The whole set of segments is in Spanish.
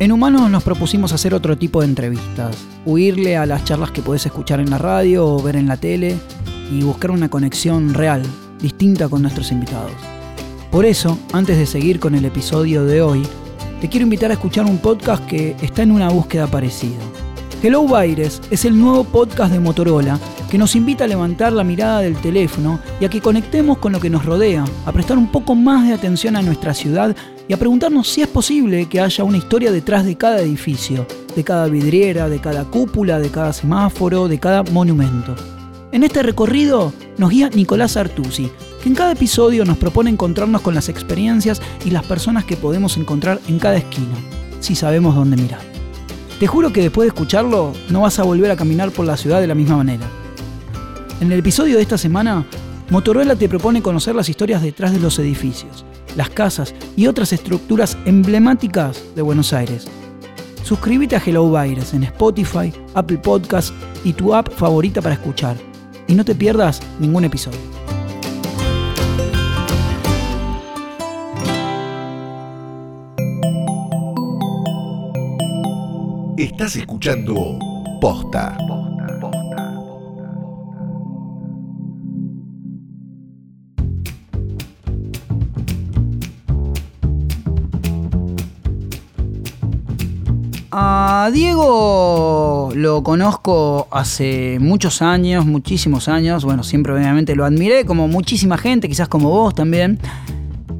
En Humanos nos propusimos hacer otro tipo de entrevistas, huirle a las charlas que podés escuchar en la radio o ver en la tele y buscar una conexión real, distinta con nuestros invitados. Por eso, antes de seguir con el episodio de hoy, te quiero invitar a escuchar un podcast que está en una búsqueda parecida. Hello Virus es el nuevo podcast de Motorola que nos invita a levantar la mirada del teléfono y a que conectemos con lo que nos rodea, a prestar un poco más de atención a nuestra ciudad y a preguntarnos si es posible que haya una historia detrás de cada edificio, de cada vidriera, de cada cúpula, de cada semáforo, de cada monumento. En este recorrido nos guía Nicolás Artusi, que en cada episodio nos propone encontrarnos con las experiencias y las personas que podemos encontrar en cada esquina, si sabemos dónde mirar. Te juro que después de escucharlo no vas a volver a caminar por la ciudad de la misma manera. En el episodio de esta semana, Motorola te propone conocer las historias detrás de los edificios, las casas y otras estructuras emblemáticas de Buenos Aires. Suscríbete a Hello Virus en Spotify, Apple Podcasts y tu app favorita para escuchar. Y no te pierdas ningún episodio. Estás escuchando Posta. A Diego lo conozco hace muchos años, muchísimos años. Bueno, siempre obviamente lo admiré, como muchísima gente, quizás como vos también.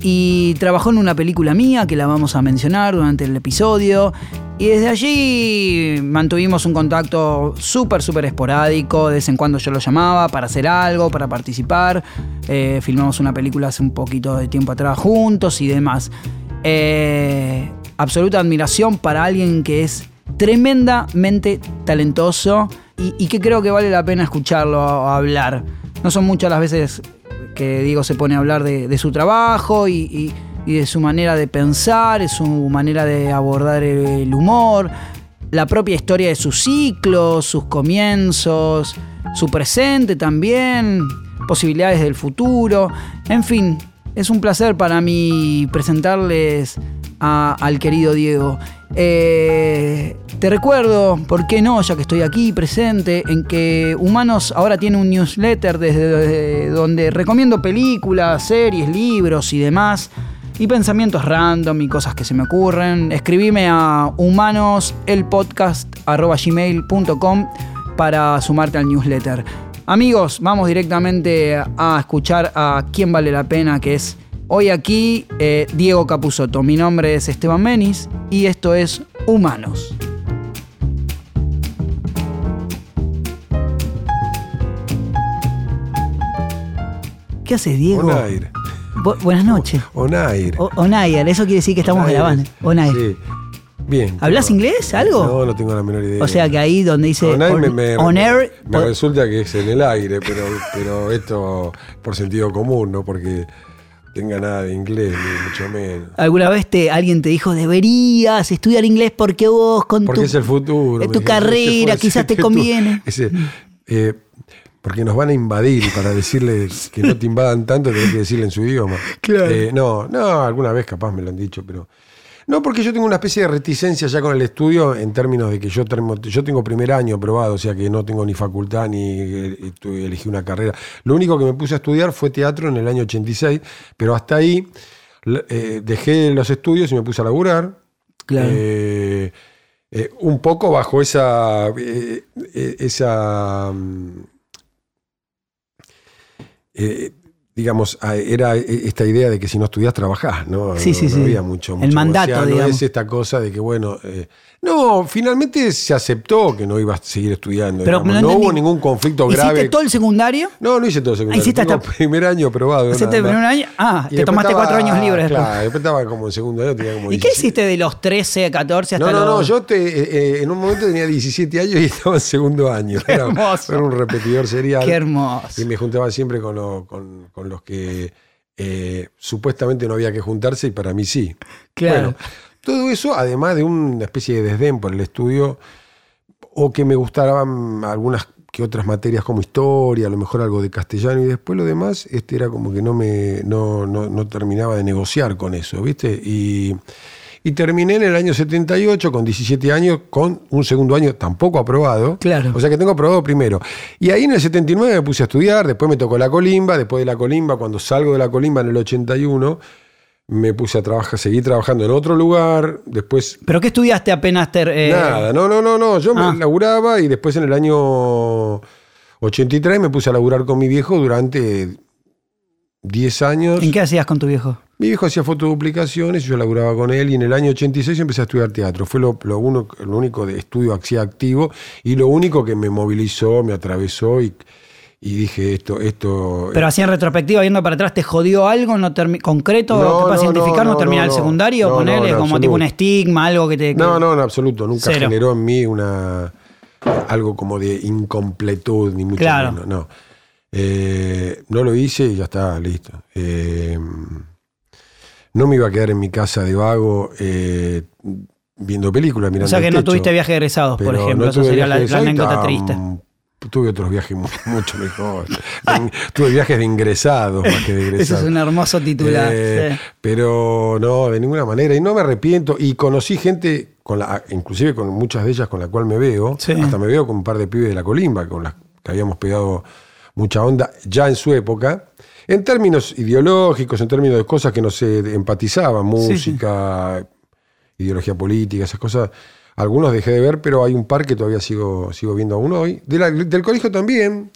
Y trabajó en una película mía que la vamos a mencionar durante el episodio. Y desde allí mantuvimos un contacto súper, súper esporádico. De vez en cuando yo lo llamaba para hacer algo, para participar. Eh, filmamos una película hace un poquito de tiempo atrás juntos y demás. Eh, absoluta admiración para alguien que es tremendamente talentoso y, que creo que vale la pena escucharlo hablar. No son muchas las veces que Diego se pone a hablar de, su trabajo y, de su manera de pensar, su manera de abordar el humor, la propia historia de sus ciclos, sus comienzos, su presente también, posibilidades del futuro, en fin, es un placer para mí presentarles al querido Diego. Eh, te recuerdo, ¿por qué no? Ya que estoy aquí presente, en que Humanos ahora tiene un newsletter desde, donde recomiendo películas, series, libros y demás. Y pensamientos random y cosas que se me ocurren. Escribime a humanoselpodcast.gmail.com para sumarte al newsletter. Amigos, vamos directamente a escuchar a quién vale la pena, que es hoy aquí eh, Diego Capusoto. Mi nombre es Esteban Menis y esto es Humanos. ¿Qué haces, Diego? Onair. buenas noches. Onair. Onair, eso quiere decir que estamos grabando. Onair. Sí. Bien. ¿Hablas inglés? ¿Algo? No, no tengo la menor idea. O sea que ahí donde dice on, me, me, me, resulta que es en el aire, pero, pero esto por sentido común, no porque tenga nada de inglés, ni mucho menos. ¿Alguna vez te, alguien te dijo, deberías estudiar inglés porque vos con porque es el futuro. En tu carrera, quizás te conviene. Eh, porque nos van a invadir y para decirles que no te invadan tanto tenés que decirle en su idioma. Claro. Eh, no, no, alguna vez capaz me lo han dicho, pero no, porque yo tengo una especie de reticencia ya con el estudio en términos de que yo, yo tengo primer año aprobado, o sea que no tengo ni facultad ni eh, elegí una carrera. Lo único que me puse a estudiar fue teatro en el año 86, pero hasta ahí eh, dejé los estudios y me puse a laburar. Claro. Eh, un poco bajo esa. esa mm, digamos, era esta idea de que si no estudias trabajás, ¿no? Sí, sí, sí. había mucho, El mandato, No es esta cosa de que, bueno, eh, no, finalmente se aceptó que no iba a seguir estudiando. Pero no, hubo ningún conflicto grave. ¿Hiciste todo el secundario? No, no hice todo el secundario. ¿Hiciste hasta primer año aprobado. ¿Hiciste el primer año? Ah, te tomaste cuatro años libres. Claro, después estaba como en segundo año, tenía como ¿Y qué hiciste de los 13 a 14 hasta No, no, no, yo te, eh, eh, en un momento tenía 17 años y estaba en segundo año. Qué hermoso. Era un repetidor serial. Qué hermoso. Y me juntaba siempre con, con los que eh, supuestamente no había que juntarse y para mí sí. Claro. todo eso, además de una especie de desdén por el estudio, o que me gustaban algunas que otras materias como historia, a lo mejor algo de castellano, y después lo demás, este era como que no me no, no, terminaba de negociar con eso, ¿viste? Y, Y terminé en el año 78 con 17 años, con un segundo año tampoco aprobado. Claro. O sea que tengo aprobado primero. Y ahí en el 79 me puse a estudiar, después me tocó la colimba, después de la colimba, cuando salgo de la colimba en el 81, me puse a trabajar, seguí trabajando en otro lugar, después ¿Pero qué estudiaste apenas ter, eh, Nada, no, no, no, no. Yo Ah. me laburaba y después en el año 83 me puse a laburar con mi viejo durante 10 años. ¿En qué hacías con tu viejo? Mi viejo hacía fotoduplicaciones y yo laburaba con él y en el año 86 empecé a estudiar teatro. Fue lo, lo, uno- lo único de estudio activo y lo único que me movilizó, me atravesó y, y dije esto, esto... Pero así en retrospectiva, viendo para atrás, ¿te jodió algo no concreto No, que no, identificar, no, no, terminar el secundario? Ponerle como tipo un absoluto. estigma, algo que te. que- No, no, en absoluto. Nunca Cero. generó en mí una algo como de incompletud, ni mucho Claro. menos. No. Eh, no lo hice y ya está, listo. Eh, no me iba a quedar en mi casa de vago eh, viendo películas, mirando O sea que el no techo. tuviste viaje de egresados, por ejemplo. no Eso sería la, viajes la anécdota triste. Tuve otros viajes mu- mucho mejor. tuve viajes de ingresados más que de egresados. es un hermoso titular. Eh, sí. Pero no, de ninguna manera. Y no me arrepiento. Y conocí gente, con la, inclusive con muchas de ellas con la cual me veo. Sí. Hasta me veo con un par de pibes de la colimba, con las que habíamos pegado mucha onda ya en su época. En términos ideológicos, en términos de cosas que no se empatizaban, sí. música, ideología política, esas cosas. Algunos dejé de ver, pero hay un par que todavía sigo, sigo viendo aún hoy. De la- del colegio también.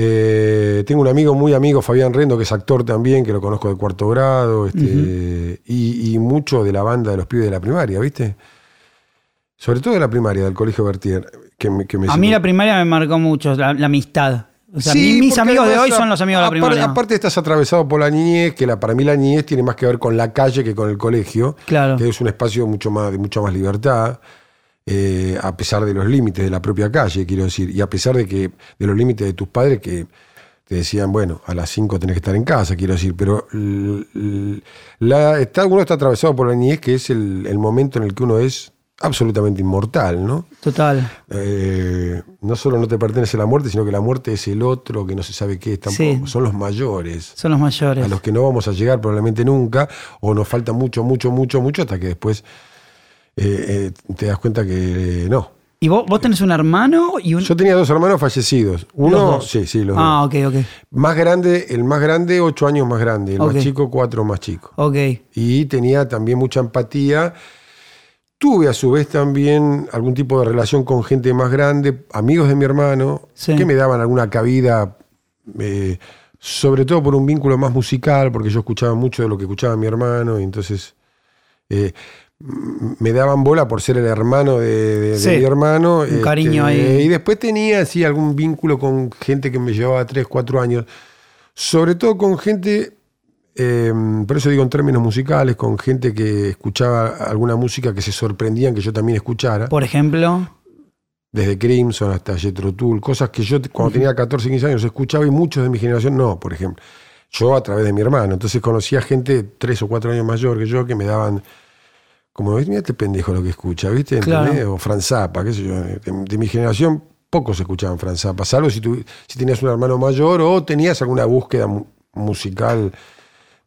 Eh, tengo un amigo muy amigo, Fabián Rendo, que es actor también, que lo conozco de cuarto grado, este, y, y mucho de la banda de los pibes de la primaria, ¿viste? Sobre todo de la primaria, del colegio Bertier. Que me, que me A mí la primaria me marcó mucho, la, la amistad. O sea, Sí, mi- mis amigos de hoy son los amigos de la primaria. Aparte estás atravesado por la niñez, que la, para mí la niñez tiene más que ver con la calle que con el colegio, Claro. que es un espacio mucho más, de mucha más libertad, eh, a pesar de los límites de la propia calle, quiero decir, y a pesar de que de los límites de tus padres que te decían, bueno, a las 5 tenés que estar en casa, quiero decir, pero la, está, uno está atravesado por la niñez, que es el, el momento en el que uno es absolutamente inmortal, ¿no? Total. Eh, no solo no te pertenece la muerte, sino que la muerte es el otro que no se sabe qué es tampoco. Sí. Son los mayores, Son los mayores. a los que no vamos a llegar probablemente nunca, o nos falta mucho, mucho, mucho, mucho, hasta que después eh, eh, te das cuenta que no. ¿Y vos, vos tenés un hermano y un. Yo tenía dos hermanos fallecidos. Uno, Los dos. sí, sí, los ah, dos. ok, ok. Más grande, el más grande, ocho años más grande. El Ok. más chico, cuatro más chico. Ok. y tenía también mucha empatía. Tuve a su vez también algún tipo de relación con gente más grande, amigos de mi hermano, Sí. que me daban alguna cabida, eh, sobre todo por un vínculo más musical, porque yo escuchaba mucho de lo que escuchaba mi hermano, y entonces eh, me daban bola por ser el hermano de, de- de Sí. mi hermano. este, Un cariño ahí. Y después tenía así algún vínculo con gente que me llevaba 3, 4 años, sobre todo con gente eh, por eso digo en términos musicales, con gente que escuchaba alguna música que se sorprendían que yo también escuchara, Por ejemplo. desde Crimson hasta Jethro Tull, cosas que yo cuando tenía 14, 15 años escuchaba y muchos de mi generación no, por ejemplo. Yo a través de mi hermano. Entonces conocía gente tres o cuatro años mayor que yo que me daban como, mira este pendejo lo que escucha, ¿viste? Claro. O Franz Zappa, qué sé yo. De, de mi generación pocos escuchaban Franz Zappa, salvo si, tu- si tenías un hermano mayor o tenías alguna búsqueda mu- musical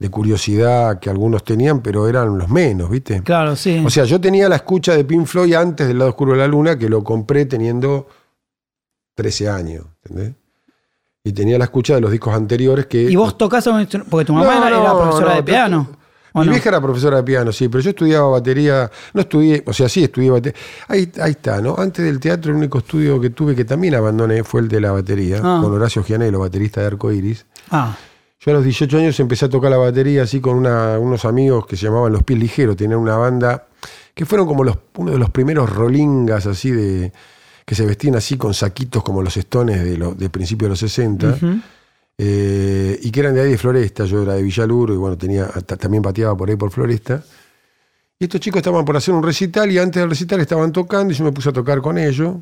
de curiosidad que algunos tenían, pero eran los menos, ¿viste? Claro, sí. O sea, yo tenía la escucha de Pink Floyd antes del lado oscuro de la luna, que lo compré teniendo 13 años, ¿entendés? Y tenía la escucha de los discos anteriores que... ¿Y vos tocás algún instrumento? Porque tu mamá No, era, no, profesora no, de piano. ¿o Mi vieja era profesora de piano, sí, pero yo estudiaba batería, no estudié, o sea, sí estudié batería. Ahí, ahí está, ¿no? Antes del teatro, el único estudio que tuve que también abandoné fue el de la batería, Ah. con Horacio Gianello, baterista de Arco Iris. Ah, Yo a los 18 años empecé a tocar la batería así con una- unos amigos que se llamaban Los Pies Ligeros, tenían una banda que fueron como los, uno de los primeros rolingas así de que se vestían así con saquitos como los estones de, los de principios de los 60 ujú. eh, y que eran de ahí de Floresta, yo era de Villaluro y bueno, tenía, ta- también pateaba por ahí por Floresta. Y estos chicos estaban por hacer un recital y antes del recital estaban tocando y yo me puse a tocar con ellos.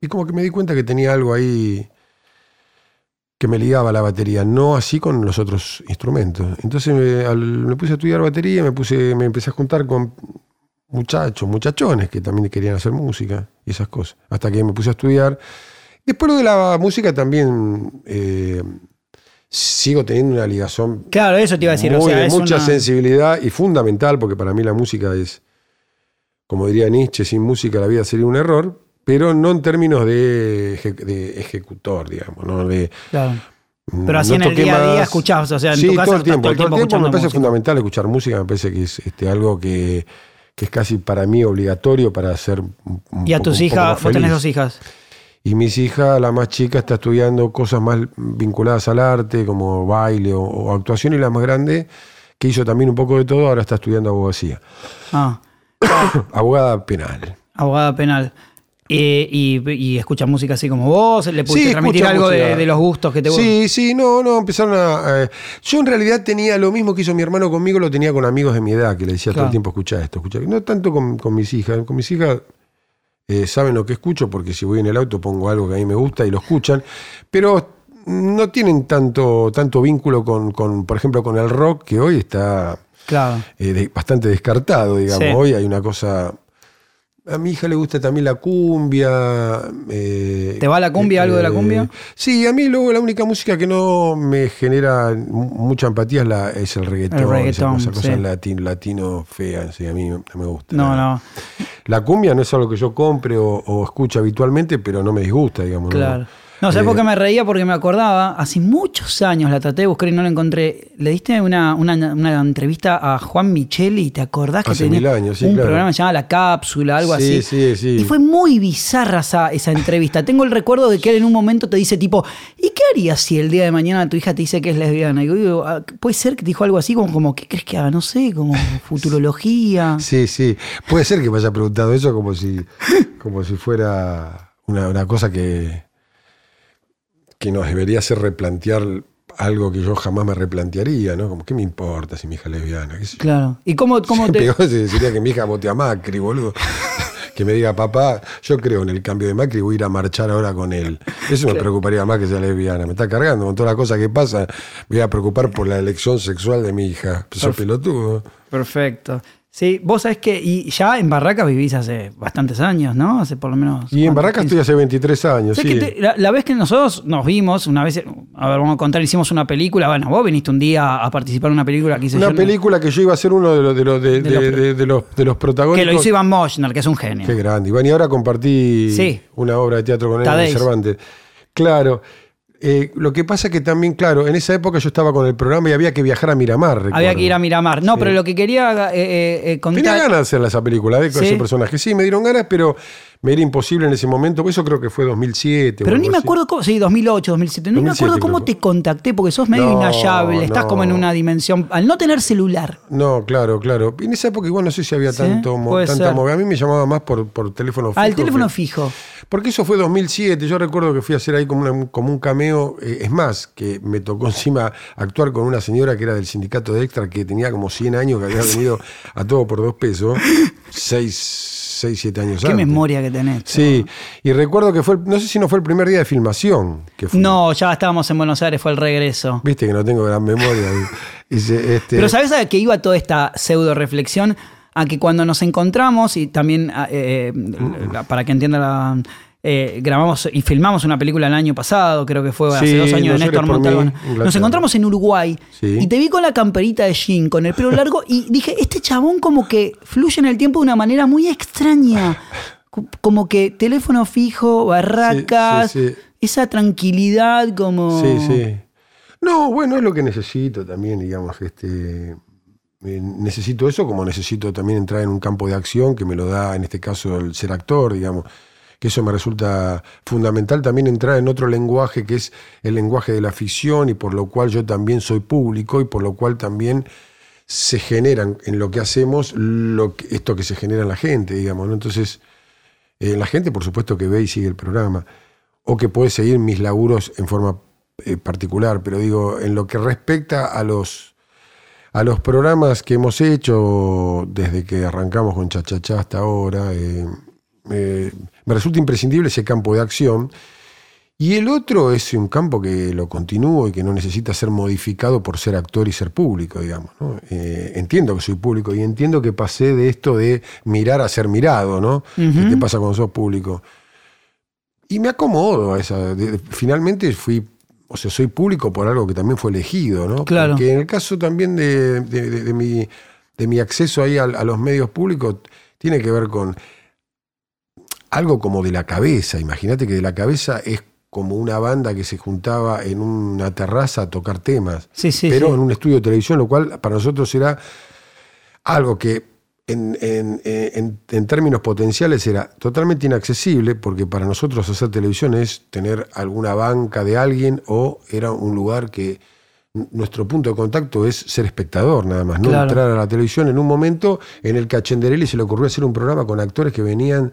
Y como que me di cuenta que tenía algo ahí que me ligaba a la batería, no así con los otros instrumentos. Entonces me, al- me puse a estudiar batería, me, puse, me empecé a juntar con muchachos, muchachones que también querían hacer música y esas cosas. Hasta que me puse a estudiar. Después lo de la música también eh, sigo teniendo una ligación Claro, eso te iba a decir. o muy sea, de es mucha una- sensibilidad y fundamental, porque para mí la música es, como diría Nietzsche, sin música la vida sería un error, pero no en términos de, eje- de ejecutor, digamos, ¿no? De, Claro. Pero así no en el día a día escuchás, o sea, en sí, tu casa todo el tiempo, todo el tiempo me escuchando parece música. fundamental escuchar música, me parece que es este, algo que, que es casi para mí obligatorio para ser un- Y a tus hijas, vos tenés dos hijas. Y mis hijas, la más chica, está estudiando cosas más vinculadas al arte, como baile o, o actuación, y la más grande, que hizo también un poco de todo, ahora está estudiando abogacía. Ah, Abogada penal. abogada penal. Eh, y, y escucha música así como vos, le pudiste Sí, transmitir algo de, los gustos que te gustan. Sí, sí, no, no, empezaron a... eh, yo en realidad tenía lo mismo que hizo mi hermano conmigo, lo tenía con amigos de mi edad, que le decía todo el tiempo, escucha esto, escucha. No tanto con, con mis hijas, con mis hijas eh, saben lo que escucho, porque si voy en el auto pongo algo que a mí me gusta y lo escuchan, pero no tienen tanto, tanto vínculo con, con, por ejemplo, con el rock, que hoy está Claro. eh, de- bastante descartado, digamos. Sí. Hoy hay una cosa... A mi hija le gusta también la cumbia. eh, ¿Te va la cumbia, algo de la cumbia? Sí, a mí luego la única música que no me genera mu- mucha empatía es, la, es el reggaetón. El reggaetón, esa cosa sí. latino, latino fea, sí, a mí no me gusta. No, no. La cumbia no es algo que yo compre o, o escuche habitualmente, pero no me disgusta, digamos. Claro. No, ¿sabes Eh, por qué me reía? Porque me acordaba, hace muchos años la traté de buscar y no la encontré. Le diste una, una, una entrevista a Juan Micheli, ¿te acordás que Hace tenía mil años, sí, un claro. programa llamado La Cápsula, algo Sí, así? sí, sí. Y fue muy bizarra esa, esa entrevista. Tengo el recuerdo de que él en un momento te dice tipo, ¿y qué harías si el día de mañana tu hija te dice que es lesbiana? Y yo digo, ah, puede ser que dijo algo así como, como ¿qué crees que haga? No sé, como futurología. Sí, sí. Puede ser que me haya preguntado eso como si, como si fuera una, una cosa que, que nos debería hacer replantear algo que yo jamás me replantearía, ¿no? Como, ¿qué me importa si mi hija es lesbiana? ¿Qué sé yo? Claro. ¿Y cómo, cómo te...? Sería que mi hija vote a Macri, boludo. Que me diga, papá, yo creo en el cambio de Macri, voy a ir a marchar ahora con él. Eso me preocuparía más que sea lesbiana. Me está cargando con todas las cosas que pasan. Me voy a preocupar por la elección sexual de mi hija. Sos pelotudo. Perfecto. Sí, vos sabés que y ya en Barracas vivís hace bastantes años, ¿no? Hace por lo menos. Y en. Barracas 15. estoy hace 23 años, ¿Sabés sí. que te- la, la vez que nosotros nos vimos, una vez, a ver, vamos a contar, hicimos una película. Bueno, vos viniste un día a participar en una película que hice Una yo. película que yo iba a ser uno de los, de los, de, De los de- pro- de- de los, de los protagónicos. Que lo hizo Iván Moschner, que es un genio. Qué grande. Iván, y ahora compartí Sí. una obra de teatro con él Cervantes. Claro. Eh, lo que pasa es que también, claro, en esa época yo estaba con el programa y había que viajar a Miramar. Había recuerdo. que ir a Miramar. No, pero lo que quería eh, eh, eh, contar. Tenía ganas de hacer esa película, de con Sí. ese personaje. Sí, me dieron ganas, pero me era imposible en ese momento. Eso creo que fue 2007. o Pero ni me así. acuerdo cómo. Sí, 2008, 2007. Ni me 2007 acuerdo cómo creo te contacté, porque sos medio No, inhallable. Estás no. como en una dimensión. Al no tener celular. No, claro, claro. En esa época igual no sé si había Sí, tanto tanta movida. A mí me llamaba más por, por teléfono fijo. Al teléfono que- fijo. Porque eso fue 2007. Yo recuerdo que fui a hacer ahí como, una- como un cameo. eh, es más, que me tocó encima actuar con una señora que era del sindicato de Extra, que tenía como 100 años, que había venido a todo por dos pesos. 6, 6 7 años Qué antes. memoria que tenés. Sí, y recuerdo que fue, no sé si no fue el primer día de filmación. Que fue. No, ya estábamos en Buenos Aires, fue el regreso. Viste que no tengo gran memoria. Y se- este, Pero ¿sabes a qué iba toda esta pseudo reflexión? A que cuando nos encontramos, y también eh, la- para que entienda la. eh, grabamos y filmamos una película el año pasado, creo que fue hace Sí, dos años de Néstor Montalbán. Nos encontramos en Uruguay Sí. y te vi con la camperita de jean, con el pelo largo, y dije, este chabón como que fluye en el tiempo de una manera muy extraña. Co- Como que teléfono fijo, barracas, Sí, sí, sí. esa tranquilidad como... Sí, sí. No, bueno, es lo que necesito también, digamos. Este, eh, necesito eso como necesito también entrar en un campo de acción que me lo da, en este caso, el ser actor, digamos. Que eso me resulta fundamental también entrar en otro lenguaje que es el lenguaje de la ficción y por lo cual yo también soy público y por lo cual también se generan en lo que hacemos lo que- esto que se genera en la gente, digamos. ¿no? Entonces, eh, la gente, por supuesto, que ve y sigue el programa o que puede seguir mis laburos en forma eh, particular, pero digo, en lo que respecta a los, a los programas que hemos hecho desde que arrancamos con Chachachá hasta ahora, eh, me resulta imprescindible ese campo de acción. Y el otro es un campo que lo continúo y que no necesita ser modificado por ser actor y ser público, digamos. ¿no? Eh, entiendo que soy público y entiendo que pasé de esto de mirar a ser mirado, ¿no? ¿Qué te pasa cuando sos público? Y me acomodo a esa. finalmente fui o sea, soy público por algo que también fue elegido, ¿no? Claro. Porque en el caso también de, de- de- de mi, de mi acceso ahí a, a los medios públicos, tiene que ver con algo como de la cabeza. Imagínate que de la cabeza es como una banda que se juntaba en una terraza a tocar temas, Sí, sí, pero sí. en un estudio de televisión, lo cual para nosotros era algo que en, en- en- en términos potenciales era totalmente inaccesible, porque para nosotros hacer televisión es tener alguna banca de alguien o era un lugar que nuestro punto de contacto es ser espectador nada más, no Claro. entrar a la televisión en un momento en el que a Chenderelli se le ocurrió hacer un programa con actores que venían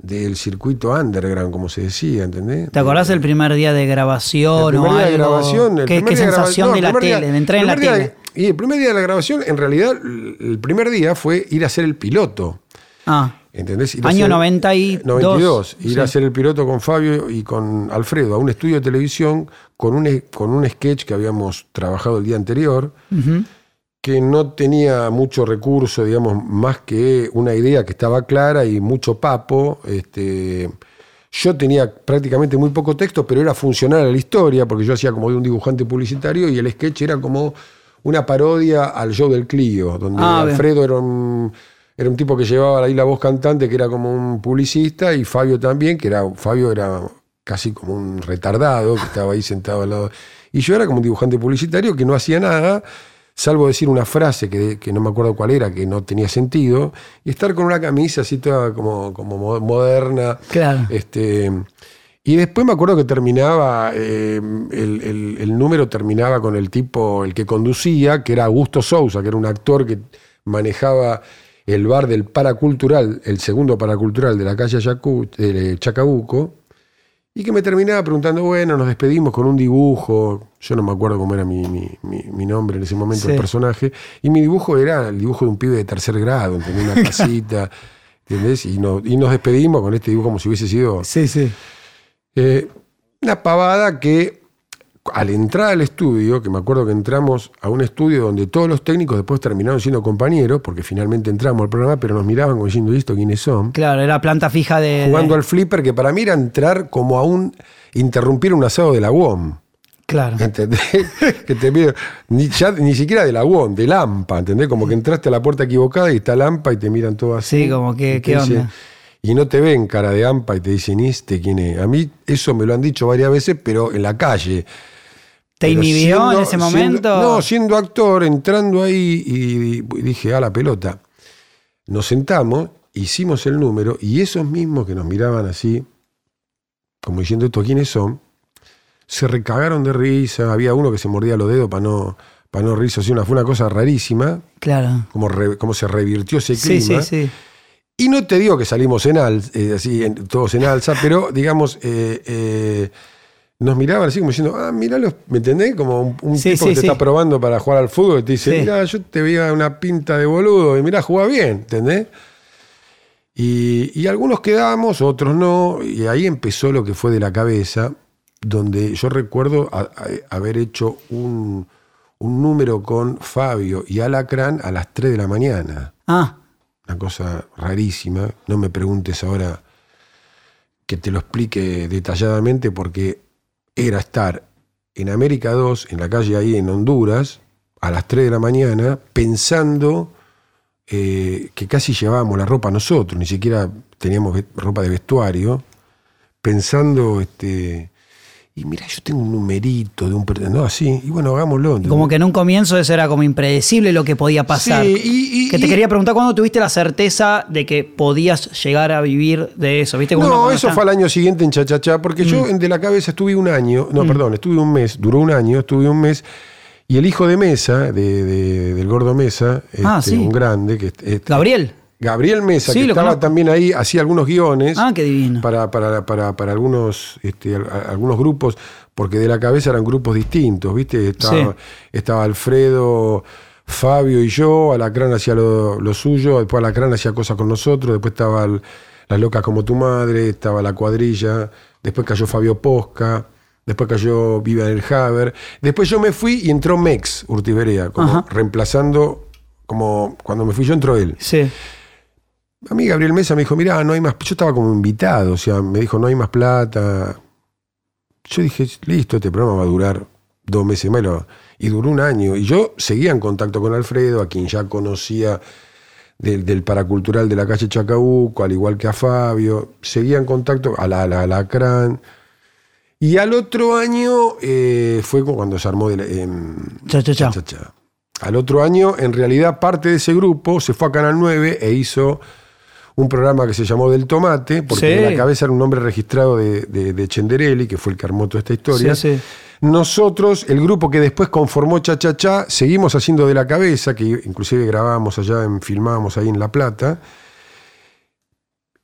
del circuito underground, como se decía, ¿entendés? ¿Te acordás del primer día de grabación El primer o día de algo? grabación. el ¿Qué, primer qué día de sensación de no, la el primer tele, día- de entrar en la tele? de- y el primer día de la grabación, en realidad, el el primer día fue ir a hacer el piloto. Ah, ¿Entendés? Ir Año hacer- 92. 92. Ir Sí. a hacer el piloto con Fabio y con Alfredo a un estudio de televisión con un, con un sketch que habíamos trabajado el día anterior, ujú. Que no tenía mucho recurso, digamos, más que una idea que estaba clara y mucho papo. Este, yo tenía prácticamente muy poco texto, pero era funcional a la historia, porque yo hacía como de un dibujante publicitario y el sketch era como una parodia al show del Clio, donde Ah. Alfredo era un, era un tipo que llevaba ahí la voz cantante, que era como un publicista, y Fabio también, que era, Fabio era casi como un retardado, que estaba ahí sentado al lado. Y yo era como un dibujante publicitario que no hacía nada, salvo decir una frase que, que no me acuerdo cuál era, que no tenía sentido, y estar con una camisa así toda como, como mo- moderna. Claro. Este, y después me acuerdo que terminaba, eh, el, el- el número terminaba con el tipo, el que conducía, que era Augusto Sousa, que era un actor que manejaba el bar del Paracultural, el segundo Paracultural de la calle de Chacabuco, y que me terminaba preguntando, bueno, nos despedimos con un dibujo, yo no me acuerdo cómo era mi, mi- mi- mi nombre en ese momento, Sí. el personaje, y mi dibujo era el dibujo de un pibe de tercer grado, ¿entendés? Una casita, ¿entendés? Y, no- y nos despedimos con este dibujo como si hubiese sido Sí, sí. eh, una pavada que al entrar al estudio, que me acuerdo que entramos a un estudio donde todos los técnicos después terminaron siendo compañeros, porque finalmente entramos al programa, pero nos miraban como diciendo, ¿listo quiénes son? Claro, era planta fija de. Jugando de- al flipper, que para mí era entrar como a un interrumpir un asado de la UOM. Claro. ¿Entendés? que te miran- ni, ya, ni siquiera de la UOM, de Lampa, ¿entendés? Como que entraste a la puerta equivocada y está Lampa y te miran todo así. Sí, como que, ¿qué dicen- onda? Y no te ven cara de AMPA y te dicen, ¿y este quién es? A mí eso me lo han dicho varias veces, pero en la calle. ¿Te inhibió en siendo- ese siendo- momento? no, siendo actor, entrando ahí y, dije, a la pelota. Nos sentamos, hicimos el número y esos mismos que nos miraban así, como diciendo, ¿estos quiénes son? Se recagaron de risa. Había uno que se mordía los dedos para no, para no reírse. así, una, fue una cosa rarísima, Claro. como, re- como se revirtió ese Sí, clima. sí, sí. Y no te digo que salimos en alza, así, en- todos en alza, pero digamos, eh, eh, nos miraban así como diciendo, ah, míralo, ¿me entendés? Como un, un Sí, tipo sí, que te sí. está probando para jugar al fútbol y te dice, mira, yo te veía una pinta de boludo y mira, juega bien, ¿entendés? Y, y algunos quedamos, otros no, y ahí empezó lo que fue de la cabeza, donde yo recuerdo a- a- haber hecho un, un número con Fabio y Alacrán a las 3 de la mañana Ah, una cosa rarísima. No me preguntes ahora que te lo explique detalladamente porque era estar en América 2, en la calle ahí en Honduras, a las 3 de la mañana, pensando eh, que casi llevábamos la ropa nosotros, ni siquiera teníamos ropa de vestuario, pensando, este, y mira, yo tengo un numerito de un... No, así, y bueno, hagámoslo. ¿entendés? como que en un comienzo eso era como impredecible lo que podía pasar. Sí, y- y- que te y- quería preguntar cuándo tuviste la certeza de que podías llegar a vivir de eso, ¿viste? Como No, eso está- fue al año siguiente en Chachachá, porque yo Mm. De la Cabeza estuve un año, no, perdón, estuve un mes, duró un año, estuve un mes, y el hijo de Mesa, de, de- del gordo Mesa, Ah, este, sí. un grande, que este, Gabriel. Gabriel Mesa, Sí, que estaba conozco. también ahí, hacía algunos guiones Ah, qué divino. para, para, para, para algunos, este, algunos grupos, porque de la cabeza eran grupos distintos, ¿viste? Estaba, Sí. estaba Alfredo, Fabio y yo, Alacrán hacía lo, lo suyo, después Alacrán hacía cosas con nosotros, después estaba el- Las Locas como tu madre, estaba La Cuadrilla, después cayó Fabio Posca, después cayó Viva en el Haber, después yo me fui y entró Mex Urtiberea, como reemplazando, como cuando me fui yo entró él. Sí. A mí Gabriel Mesa me dijo, mirá, no hay más, yo estaba como invitado, o sea, me dijo, no hay más plata, yo dije, listo, este programa va a durar dos meses más. y duró un año. Y yo seguía en contacto con Alfredo, a quien ya conocía del, del paracultural de la calle Chacabuco, al igual que a Fabio. Seguía en contacto, a la, a la. Y al otro año eh, fue cuando se armó de la- cha. Cha, cha, cha. Al otro año, en realidad, parte de ese grupo se fue a Canal 9 e hizo un programa que se llamó Del Tomate, porque Sí. en la cabeza era un nombre registrado de, de, de Chenderelli, que fue el que armó toda esta historia. Sí, sí. Nosotros, el grupo que después conformó Cha Cha Cha, seguimos haciendo de la cabeza, que inclusive grabábamos allá, en, filmábamos ahí en La Plata.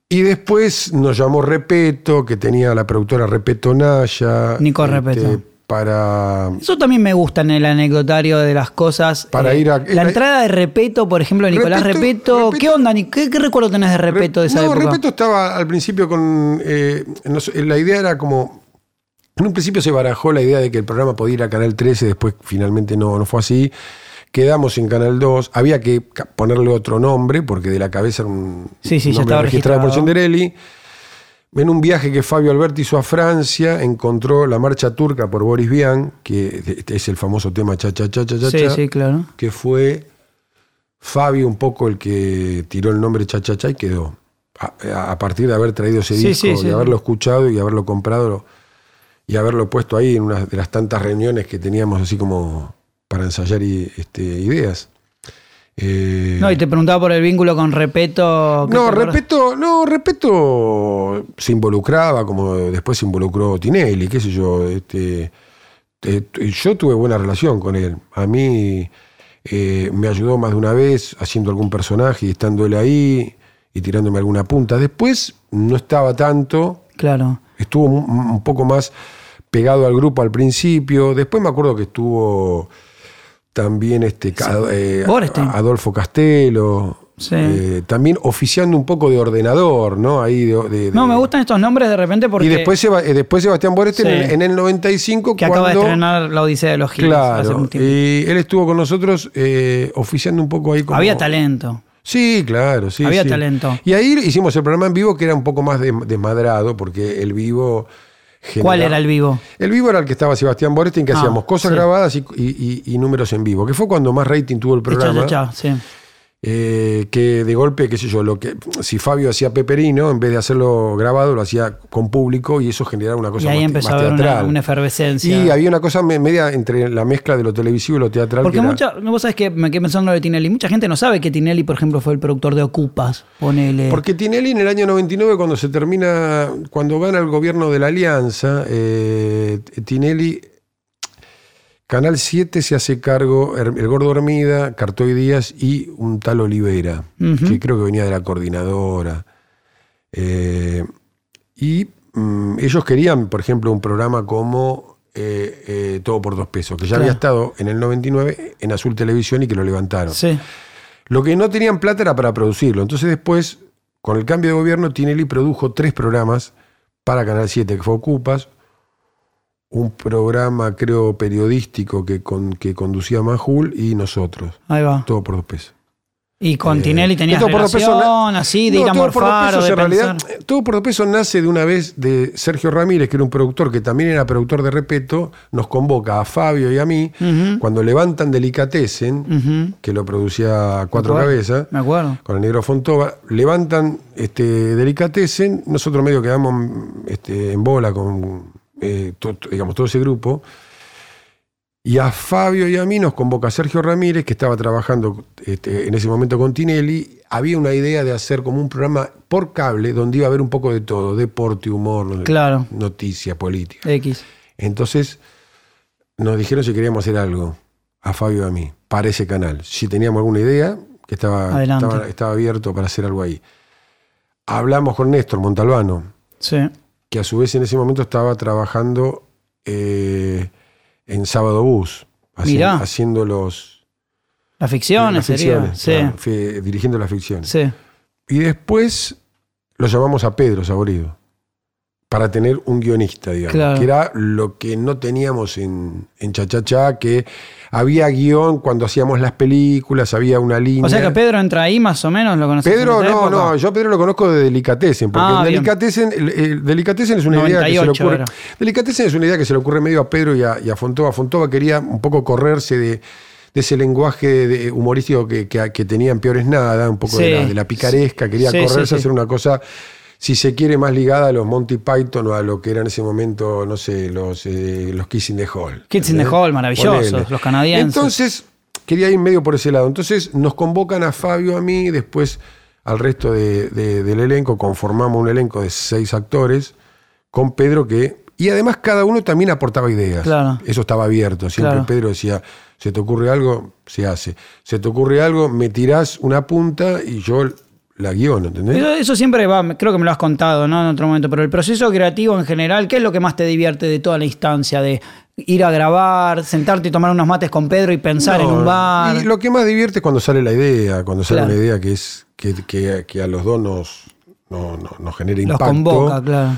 Y después nos llamó Repeto, que tenía la productora Repeto Naya. Nico Repeto. Para Eso también me gusta en el anecdotario de las cosas. Eh, Para ir a- La entrada de Repeto, por ejemplo, Nicolás Repeto-. ¿Qué onda? ¿Qué, qué recuerdo tenés de Repeto de esa no, época? Repeto estaba al principio con. eh, la idea era como. En un principio se barajó la idea de que el programa podía ir a Canal 13, después finalmente no, no fue así. Quedamos en Canal 2. Había que ponerle otro nombre, porque de la cabeza era un Sí, sí, ya nombre estaba registrado por registrado. En un viaje que Fabio Alberti hizo a Francia, encontró la marcha turca por Boris Vian, que es el famoso tema cha cha cha cha cha, Sí, cha, sí, claro. que fue Fabio un poco el que tiró el nombre cha cha cha y quedó. A, a partir de haber traído ese Sí, disco sí, y haberlo escuchado y haberlo comprado y haberlo puesto ahí en una de las tantas reuniones que teníamos así como para ensayar i- este, ideas. Eh, No, y te preguntaba por el vínculo con Repeto. ¿qué no, respeto, no, respeto se involucraba, como después se involucró Tinelli, qué sé yo. Este, yo tuve buena relación con él. A mí eh, me ayudó más de una vez haciendo algún personaje y estando él ahí y tirándome alguna punta. Después no estaba tanto, Claro. estuvo un, un poco más pegado al grupo al principio. Después me acuerdo que estuvo también este ca- eh. Adolfo Castelo. Sí. eh, también oficiando un poco de ordenador, ¿no? Ahí de- de- No, me gustan estos nombres de repente porque. Y después, eh, después Sebastián Borestein Sí. en, en el 95 que cuando... acaba de estrenar La Odisea de los Giles. hace Claro, un tiempo. y él estuvo con nosotros eh, oficiando un poco ahí como... Había talento. Sí, claro, sí. Había sí. talento. Y ahí hicimos el programa en vivo que era un poco más de- desmadrado, porque el vivo. ¿Cuál era el vivo? El vivo era el que estaba Sebastián Borestein, que Ah, hacíamos cosas sí. grabadas y, y- y- y números en vivo, que fue cuando más rating tuvo el programa. cha, cha, sí. Eh, que de golpe, qué sé yo, lo que si Fabio hacía Peperino, en vez de hacerlo grabado, lo hacía con público y eso generaba una cosa Y ahí más, empezó más a haber una, teatral. una efervescencia. y había una cosa me- media entre la mezcla de lo televisivo y lo teatral. Porque que era- mucha, vos sabés que me quedé pensando de Tinelli. Mucha gente no sabe que Tinelli, por ejemplo, fue el productor de Ocupas. Ponele. Porque Tinelli en el año 99, cuando se termina, cuando gana el gobierno de la Alianza, eh, Tinelli, Canal 7 se hace cargo, El Gordo Hermida, Cartoy Díaz y un tal Olivera, que creo que venía de la coordinadora. Eh, y mm, ellos querían, por ejemplo, un programa como eh, eh, Todo por dos pesos, que ya Claro. había estado en el 99 en Azul Televisión y que lo levantaron. Sí. Lo que no tenían plata era para producirlo. Entonces después, con el cambio de gobierno, Tinelli produjo tres programas para Canal 7, que fue Ocupas, un programa, creo, periodístico que, con, que conducía Majul y nosotros. Ahí va. Todo por dos pesos. Y con Eh, Tinelli tenías todo por dos pesos, relación, así, de No, ir a Todo por dos o pesos, de en realidad, pensar. eh, todo por dos pesos nace de una vez de Sergio Ramírez, que era un productor que también era productor de Repeto, nos convoca a Fabio y a mí, cuando levantan Delicatessen, ujú. que lo producía Cuatro Cabezas, Me acuerdo. con el negro Fontova, levantan este, Delicatessen, nosotros medio quedamos este, en bola con eh, to- to- digamos, todo ese grupo, y a Fabio y a mí nos convoca Sergio Ramírez, que estaba trabajando este, en ese momento con Tinelli, había una idea de hacer como un programa por cable, donde iba a haber un poco de todo, deporte, humor, Claro. noticia, política. X. Entonces nos dijeron si queríamos hacer algo, a Fabio y a mí, para ese canal. Si teníamos alguna idea, que estaba, estaba, estaba abierto para hacer algo ahí. Hablamos con Néstor Montalbano, Sí. Que a su vez en ese momento estaba trabajando eh, en Sábado Bus, haci- Mirá. haciendo los... Las ficciones las sería. ficciones, claro, fue dirigiendo las ficciones. Sí. Y después lo llamamos a Pedro Saborido. Para tener un guionista, digamos. Claro. Que era lo que no teníamos en, en Chachachá, que había guion cuando hacíamos las películas, había una línea. O sea que Pedro entra ahí más o menos, lo conoces. Pedro, no, época? no, yo a Pedro lo conozco de Delicatessen, porque Ah. Delicatessen, el- el Delicatessen es una idea que se le 98 ocurre. era. Delicatessen es una idea que se le ocurre medio a Pedro y a, y a Fontova. Fontova quería un poco correrse de, de ese lenguaje de- humorístico que, que- que tenía en Peores Nada, un poco de, la, de la picaresca, quería Sí, correrse sí. a hacer una cosa. Si se quiere más ligada a los Monty Python o a lo que era en ese momento, no sé, los, eh, los in the Hall. Kids in the. Hall, maravillosos, Ponele. los canadienses. Entonces, quería ir medio por ese lado. Entonces, nos convocan a Fabio, a mí, después al resto de- de- del elenco, conformamos un elenco de seis actores, con Pedro que... Y además cada uno también aportaba ideas. Claro. Eso estaba abierto. Siempre Claro. Pedro decía, se te ocurre algo, se hace. Se te ocurre algo, me tirás una punta y yo la guiono, ¿entendés? Eso, eso siempre va, creo que me lo has contado, ¿no? En otro momento, pero el proceso creativo en general, ¿qué es lo que más te divierte de toda la instancia? De ir a grabar, sentarte y tomar unos mates con Pedro y pensar en un bar. Y lo que más divierte es cuando sale la idea, cuando sale Claro. una idea que es que, que- que a los dos nos, no- no- nos genera Los impacto. convoca, claro.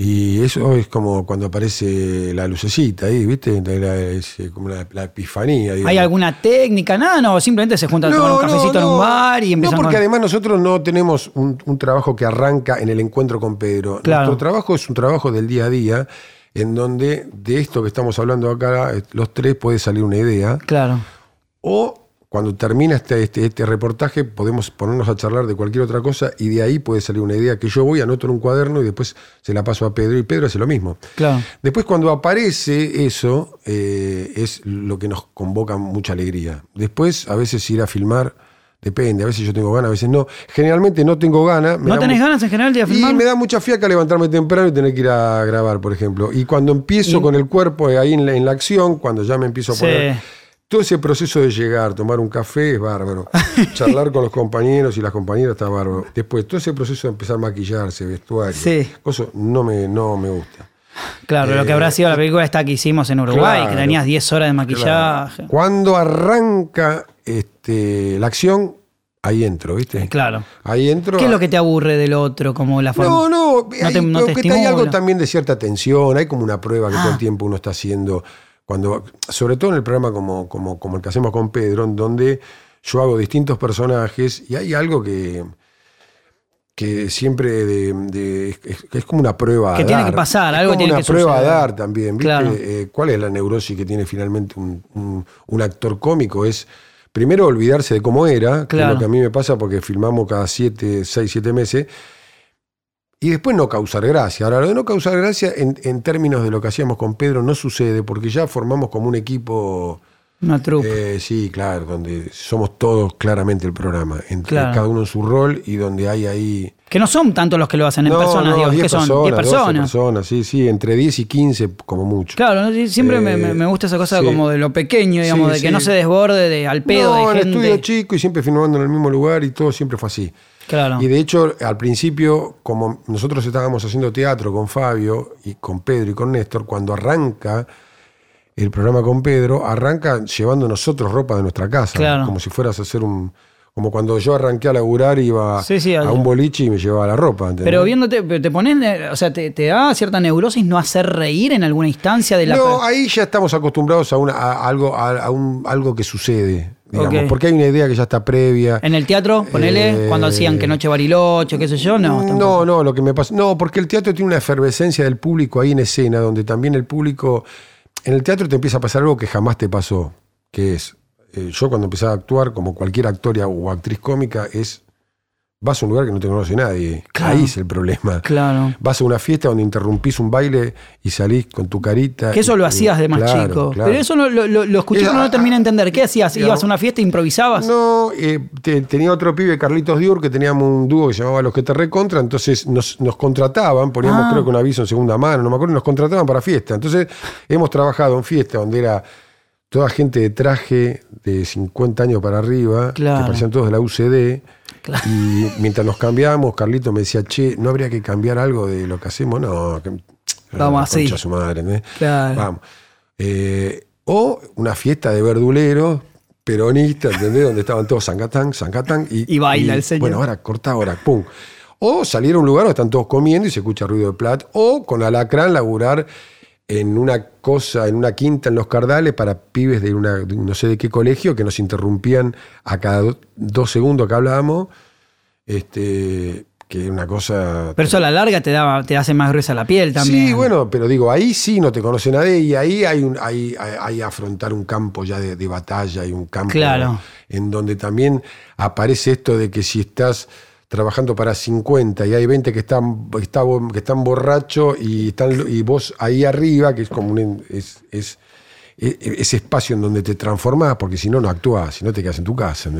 Y eso es como cuando aparece la lucecita ahí, ¿viste? La- es como la, la epifanía. digamos. ¿Hay alguna técnica? Nada, no, simplemente se juntan a tomar un cafecito en un bar y empiezan No, porque con- además nosotros no tenemos un, un trabajo que arranca en el encuentro con Pedro. Claro. Nuestro trabajo es un trabajo del día a día, en donde de esto que estamos hablando acá, los tres puede salir una idea. Claro. O cuando termina este, este, este reportaje, podemos ponernos a charlar de cualquier otra cosa y de ahí puede salir una idea que yo voy, anoto en un cuaderno y después se la paso a Pedro y Pedro hace lo mismo. Claro. Después cuando aparece eso, eh, es lo que nos convoca mucha alegría. Después, a veces ir a filmar, depende, a veces yo tengo ganas, a veces no. Generalmente no tengo ganas. ¿No tenés ganas en general de a Y filmar? me da mucha fiaca levantarme temprano y tener que ir a grabar, por ejemplo. Y cuando empiezo con el cuerpo ahí en la, en la acción, cuando ya me empiezo a Sí. Todo ese proceso de llegar, tomar un café es bárbaro. Charlar con los compañeros y las compañeras está bárbaro. Después, todo ese proceso de empezar a maquillarse, vestuario, Sí. cosas, no me, no me gusta. Claro, lo que habrá sido la película esta que hicimos en Uruguay, Eh, Claro. que tenías 10 horas de maquillaje. Claro. Cuando arranca este, la acción, ahí entro, ¿viste? Claro. Ahí entro. ¿Qué es lo que te aburre del otro? Como la forma. No, no, hay, te- no te que hay algo también de cierta tensión, hay como una prueba que todo Ah. el tiempo uno está haciendo, cuando, sobre todo en el programa como, como, como el que hacemos con Pedro, en donde yo hago distintos personajes y hay algo que, que siempre de, de- es, es como una prueba Que a tiene dar. que pasar, Es algo como tiene una que prueba suceder. a dar también, ¿viste? Claro. Eh, ¿Cuál es la neurosis que tiene finalmente un, un- un actor cómico? Es primero olvidarse de cómo era, que es lo que a mí me pasa porque filmamos cada siete, seis, siete meses, y después no causar gracia. Ahora, lo de no causar gracia en, en términos de lo que hacíamos con Pedro no sucede porque ya formamos como un equipo, Una trupe. eh, sí, claro, donde somos todos claramente el programa, entre Claro. cada uno en su rol y donde hay ahí... que no son tantos los que lo hacen en personas, digo, 10 que son 10 12 personas. personas, sí, sí, entre 10 y 15 como mucho. Claro, ¿no? Siempre me, Eh, me- me gusta esa cosa sí. como de lo pequeño, digamos, Sí, de que sí. no se desborde de, al pedo no, de en estudio gente. chico y siempre filmando en el mismo lugar y todo siempre fue así. Claro. Y de hecho, al principio, como nosotros estábamos haciendo teatro con Fabio y con Pedro y con Néstor, cuando arranca el programa con Pedro, arranca llevando nosotros ropa de nuestra casa, Claro. como si fueras a hacer un... Como cuando yo arranqué a laburar, iba Sí, sí, a un boliche y me llevaba la ropa. ¿entendés? Pero viéndote, te pones, o sea, te, te da cierta neurosis no hacer reír en alguna instancia de la. No, ahí ya estamos acostumbrados a, una, a algo, a, a un, algo que sucede, digamos, porque hay una idea que ya está previa. En el teatro, ponele, Eh, cuando hacían que Noche Bariloche, qué sé yo, no. tampoco. No, no, lo que me pasa. No, porque el teatro tiene una efervescencia del público ahí en escena, donde también el público. En el teatro te empieza a pasar algo que jamás te pasó, que es. eh, yo cuando empecé a actuar, como cualquier actora o actriz cómica, es. Vas a un lugar que no te conoce nadie. Claro. Ahí es el problema. Claro. Vas a una fiesta donde interrumpís un baile y salís con tu carita. Que eso y- lo hacías de más claro, chico. claro. Pero eso lo, lo, lo- escuché, Es- pero no lo terminé de entender. ¿Qué hacías? ¿Ibas a una fiesta e improvisabas? No, eh, te- tenía otro pibe, Carlitos Diur, que teníamos un dúo que se llamaba Los que te recontra, entonces nos, nos contrataban, poníamos Ah. creo que un aviso en segunda mano, no me acuerdo, nos contrataban para fiesta. Entonces hemos trabajado en fiesta donde era toda gente de traje de 50 años para arriba, Claro. que parecían todos de la UCD. Claro. Y mientras nos cambiábamos, Carlitos me decía, che, ¿no habría que cambiar algo de lo que hacemos? No, que, Vamos así. de su madre, ¿entendés? Claro. Vamos. Eh, o una fiesta de verduleros peronistas, ¿entendés? Donde estaban todos zancatán, zancatán. Y, Y baila el señor. Bueno, ahora corta ahora, pum. O salir a un lugar donde están todos comiendo y se escucha ruido de plat. O con alacrán laburar en una cosa, en una quinta en los Cardales para pibes de una, no sé de qué colegio que nos interrumpían a cada do- dos segundos que hablábamos. Este, que era una cosa. Pero eso a la larga te, da, te hace más gruesa la piel también. Sí, bueno, pero digo, ahí sí no te conoce nadie y ahí hay, un, hay, hay- hay afrontar un campo ya de, de batalla y un campo Claro. en donde también aparece esto de que si estás trabajando para 50 y hay 20 que están, está- que están borrachos y, están, y vos ahí arriba, que es como un, es, es- e- ese espacio en donde te transformás, porque si no, no actúas, si no te quedas en tu casa.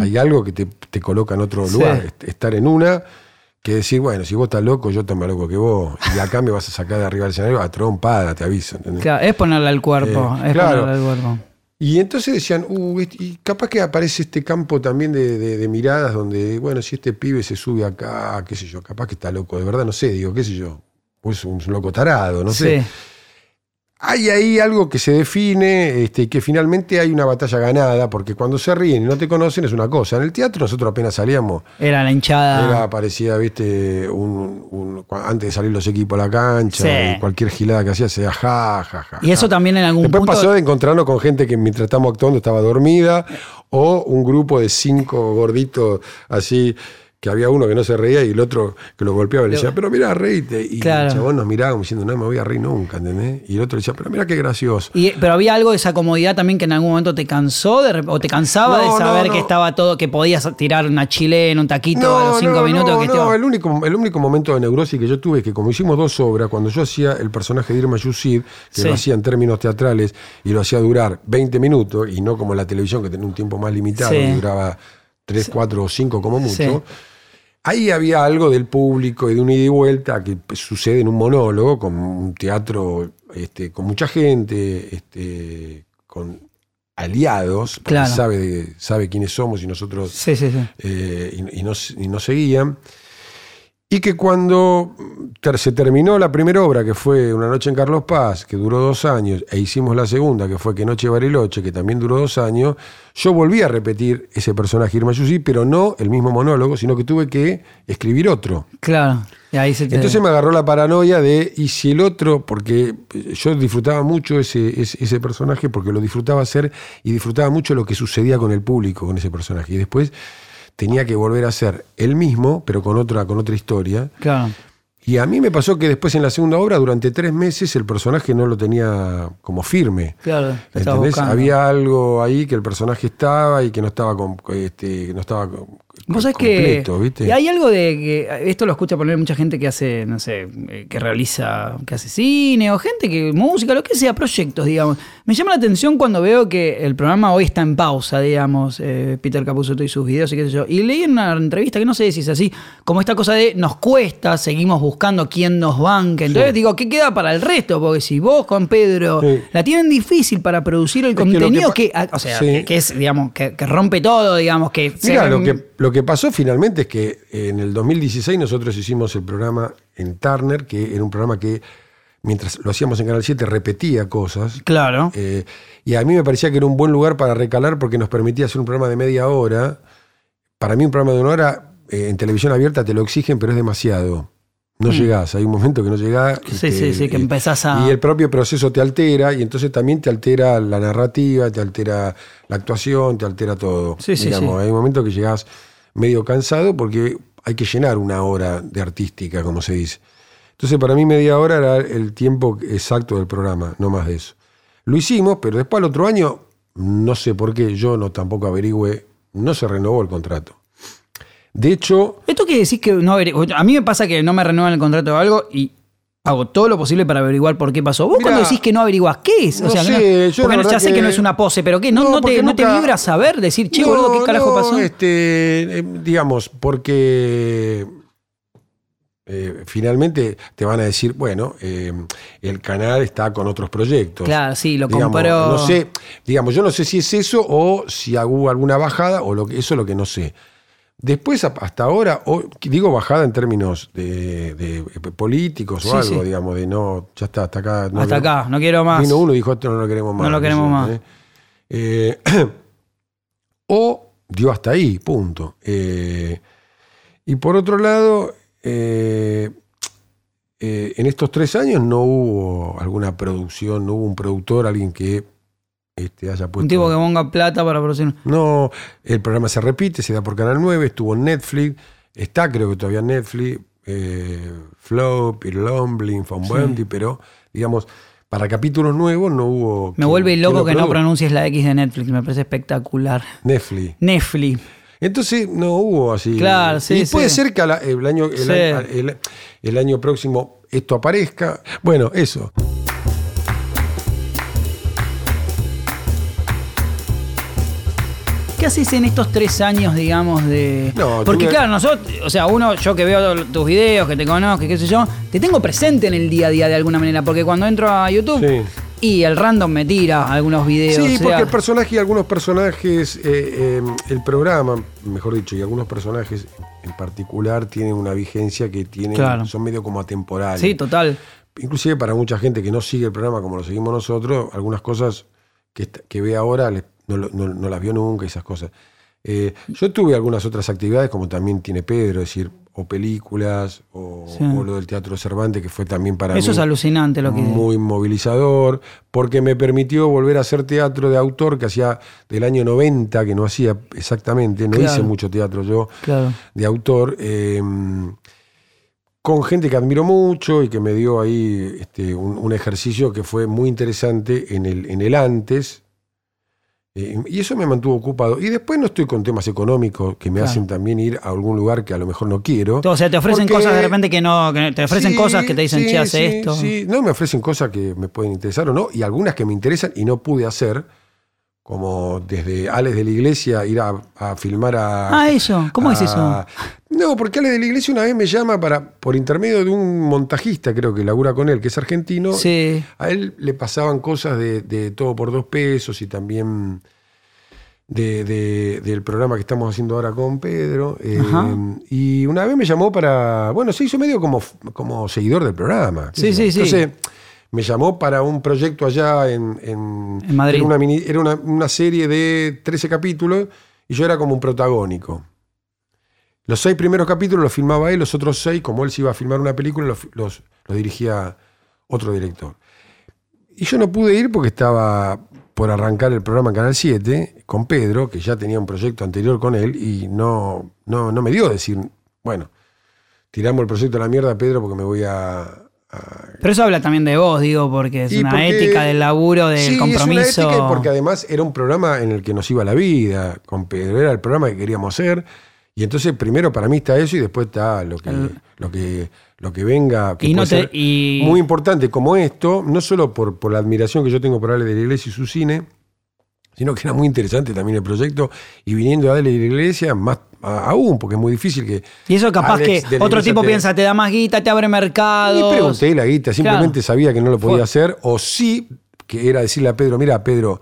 Hay algo que te, te coloca en otro Sí. lugar, est- estar en una que decir, bueno, si vos estás loco, yo estoy más loco que vos. Y acá me vas a sacar de arriba del escenario a trompada, te aviso. ¿entendés? Claro, es ponerle al cuerpo. Eh, es claro. ponerle al cuerpo. Y entonces decían, uh, este- y capaz que aparece este campo también de, de- de miradas donde, bueno, si este pibe se sube acá, qué sé yo, capaz que está loco, de verdad no sé, digo, qué sé yo, pues un loco tarado, no sé. Hay ahí algo que se define este, que finalmente hay una batalla ganada, porque cuando se ríen y no te conocen es una cosa. En el teatro nosotros apenas salíamos, Era la hinchada. era parecía, viste, un, antes de salir los equipos a la cancha, Sí. y cualquier gilada que hacía se ja, ja, ja. y eso también en algún Después punto. pasó de encontrarnos con gente que mientras estábamos actuando estaba dormida, o un grupo de cinco gorditos así, que había uno que no se reía y el otro que lo golpeaba y le decía, pero mira, reíte. Y Claro. el chabón nos miraba como diciendo, no me voy a reír nunca, ¿entendés? Y el otro le decía, pero mira qué gracioso. Y- pero había algo de esa comodidad también que en algún momento te cansó de o te cansaba No, de saber no. que estaba todo, que podías tirar una chilena, un taquito a los cinco minutos. no, que no, el, único, el único momento de neurosis que yo tuve es que como hicimos dos obras, cuando yo hacía el personaje de Irma Yusif, que Sí. lo hacía en términos teatrales y lo hacía durar 20 minutos, y no como la televisión que tenía un tiempo más limitado, Sí. que duraba 3, 4 o 5 como mucho, Sí. ahí había algo del público y de un ida y vuelta que pues, sucede en un monólogo, con un teatro este, con mucha gente, este, con aliados, Claro. sabe, sabe quiénes somos y nosotros Sí, sí, sí. eh, y, y nos, y nos seguían. Y que cuando ter- se terminó la primera obra, que fue Una noche en Carlos Paz, que duró dos años, e hicimos la segunda, que fue Que Noche Bariloche, que también duró dos años, yo volví a repetir ese personaje Irma Yussi, pero no el mismo monólogo, sino que tuve que escribir otro. Claro. Y ahí se te. Entonces me agarró la paranoia de, y si el otro, porque yo disfrutaba mucho ese, ese, ese personaje, porque lo disfrutaba hacer y disfrutaba mucho lo que sucedía con el público, con ese personaje. Y después tenía que volver a ser el mismo, pero con otra, con otra historia. Claro. Y a mí me pasó que después en la segunda obra, durante tres meses, el personaje no lo tenía como firme. Claro. ¿Entendés? Había algo ahí que el personaje estaba y que no estaba, com- este, no estaba Vos sabés que ¿viste? y hay algo de que esto lo escucha poner mucha gente que hace, no sé, eh, que realiza, que hace cine o gente que música, lo que sea, proyectos, digamos. Me llama la atención cuando veo que el programa hoy está en pausa, digamos, eh, Peter Capusotto y sus videos y qué sé yo. Y leí en una entrevista que no sé si es así, como esta cosa de nos cuesta, seguimos buscando quién nos banque. Entonces digo, ¿qué queda para el resto? Porque si vos con Pedro Sí. la tienen difícil para producir el que contenido que, ah, o sea, Sí. que, es, digamos, que, que rompe todo, digamos, que Mira, se- lo que, lo que pasó finalmente es que en el 2016 nosotros hicimos el programa en Turner, que era un programa que mientras lo hacíamos en Canal 7 repetía cosas. Claro. Eh, y a mí me parecía que era un buen lugar para recalar porque nos permitía hacer un programa de media hora. Para mí un programa de una hora eh, en televisión abierta te lo exigen, pero es demasiado. No llegás, hay un momento que no llegás. Mm. Sí, que- sí, sí, que empezás a- Y el propio proceso te altera, y entonces también te altera la narrativa, te altera la actuación, te altera todo. Sí, sí, sí. Hay un momento que llegás medio cansado porque hay que llenar una hora de artística, como se dice. Entonces, para mí, media hora era el tiempo exacto del programa, no más de eso. Lo hicimos, pero después al otro año, no sé por qué, yo no tampoco averigüé, no se renovó el contrato. De hecho, Esto que decís que no A mí me pasa que no me renuevan el contrato o algo y hago todo lo posible para averiguar por qué pasó. Vos Mirá, cuando decís que no averiguás, ¿qué es? no sé, yo porque ya sé que... que- no es una pose, pero ¿qué? ¿No, te, no te nunca- vibra saber? Decir, che, boludo, ¿qué carajo pasó? Este, eh, digamos, porque eh, finalmente te van a decir, bueno, eh, el canal está con otros proyectos. Claro, sí, lo Digamos, compró. No sé, digamos, yo no sé si es eso o si hubo alguna bajada o lo que, eso es lo que no sé. Después, hasta ahora, o- digo bajada en términos de, de políticos o Sí, algo, sí. digamos, de no, ya está, hasta acá. no Hasta acá, no quiero más. Vino uno y dijo, esto no lo queremos más. No lo queremos más. ¿eh? Eh, o dio hasta ahí, punto. Eh, Y por otro lado, en estos tres años no hubo alguna producción, no hubo un productor, alguien que este, haya puesto. Un tipo que ponga plata para producir. No, el programa se repite, se da por Canal 9, estuvo en Netflix, está creo que todavía en Netflix, eh, Flow, Peter Lomblin, Von Bundy, pero digamos, para capítulos nuevos no hubo. Me vuelve loco lo que no pronuncies la X de Netflix, me parece espectacular. Netflix. Netflix. Entonces no hubo así. Claro, sí, Y puede sí. ser que el, año, el, Sí. año- el- el año próximo esto aparezca. Bueno, eso. ¿Qué haces en estos tres años, digamos, de. No, Porque, tuve- claro, nosotros, o sea, uno, yo que veo tus videos, que te conozco, qué sé yo, te tengo presente en el día a día de alguna manera, porque cuando entro a YouTube Sí. y el random me tira algunos videos. Sí, o sea, porque el personaje y algunos personajes, eh, eh, el programa, mejor dicho, y algunos personajes en particular tienen una vigencia que tienen, Claro. son medio como atemporales. Sí, total. Inclusive para mucha gente que no sigue el programa como lo seguimos nosotros, algunas cosas que, que ve ahora les- no, lo- no- no las vio nunca, esas cosas. Eh, yo tuve algunas otras actividades, como también tiene Pedro, es decir, o películas, o, Sí. o lo del Teatro Cervantes, que fue también para Eso mí es alucinante lo que. muy movilizador, porque me permitió volver a hacer teatro de autor que hacía del año 90, que no hacía exactamente, no Claro. hice mucho teatro yo Claro. de autor, eh, con gente que admiro mucho y que me dio ahí este, un, un ejercicio que fue muy interesante en el, en el antes. Eh, y eso me mantuvo ocupado. Y después no estoy con temas económicos que me Claro. hacen también ir a algún lugar que a lo mejor no quiero. O sea, te ofrecen Porque- cosas de repente que no. que te ofrecen Sí, cosas que te dicen, sí, che, hace sí, esto. Sí, no, me ofrecen cosas que me pueden interesar o no, y algunas que me interesan y no pude hacer, como desde Alex de la Iglesia ir a, a filmar a. Ah, eso. ¿Cómo es eso? No, porque Alex de la Iglesia una vez me llama para, por intermedio de un montajista, creo que labura con él, que es argentino. Sí. A él le pasaban cosas de, de todo por dos pesos y también de- de- del programa que estamos haciendo ahora con Pedro. eh, Ajá. y una vez me llamó para. Bueno, se hizo medio como, como seguidor del programa. Sí, sí, sí. Entonces, me llamó para un proyecto allá en, en, En Madrid. Era, una, mini- era una, una serie de 13 capítulos y yo era como un protagónico. Los seis primeros capítulos los filmaba él, los otros seis, como él se iba a filmar una película, los, los- los dirigía otro director. Y yo no pude ir porque estaba por arrancar el programa en Canal 7 con Pedro, que ya tenía un proyecto anterior con él, y no, no, no me dio decir, bueno, tiramos el proyecto a la mierda, Pedro, porque me voy a. a- Pero eso habla también de vos, digo, porque es Y una porque- ética del laburo, del Sí, es compromiso. una ética y porque además era un programa en el que nos iba la vida con Pedro, era el programa que queríamos hacer. Y entonces primero para mí está eso y después está lo que, lo que, lo que venga, que Y no te- ser y- muy importante como esto, no solo por, por la admiración que yo tengo por Ale de la Iglesia y su cine, sino que era muy interesante también el proyecto, y viniendo de Ale de la Iglesia, más a- aún, porque es muy difícil que... Y eso capaz Alex que otro tipo te- piensa, te da más guita, te abre Ni mercados. pregunté la guita, simplemente Claro. sabía que no lo podía Fue- hacer, o sí, que era decirle a Pedro, mira, Pedro,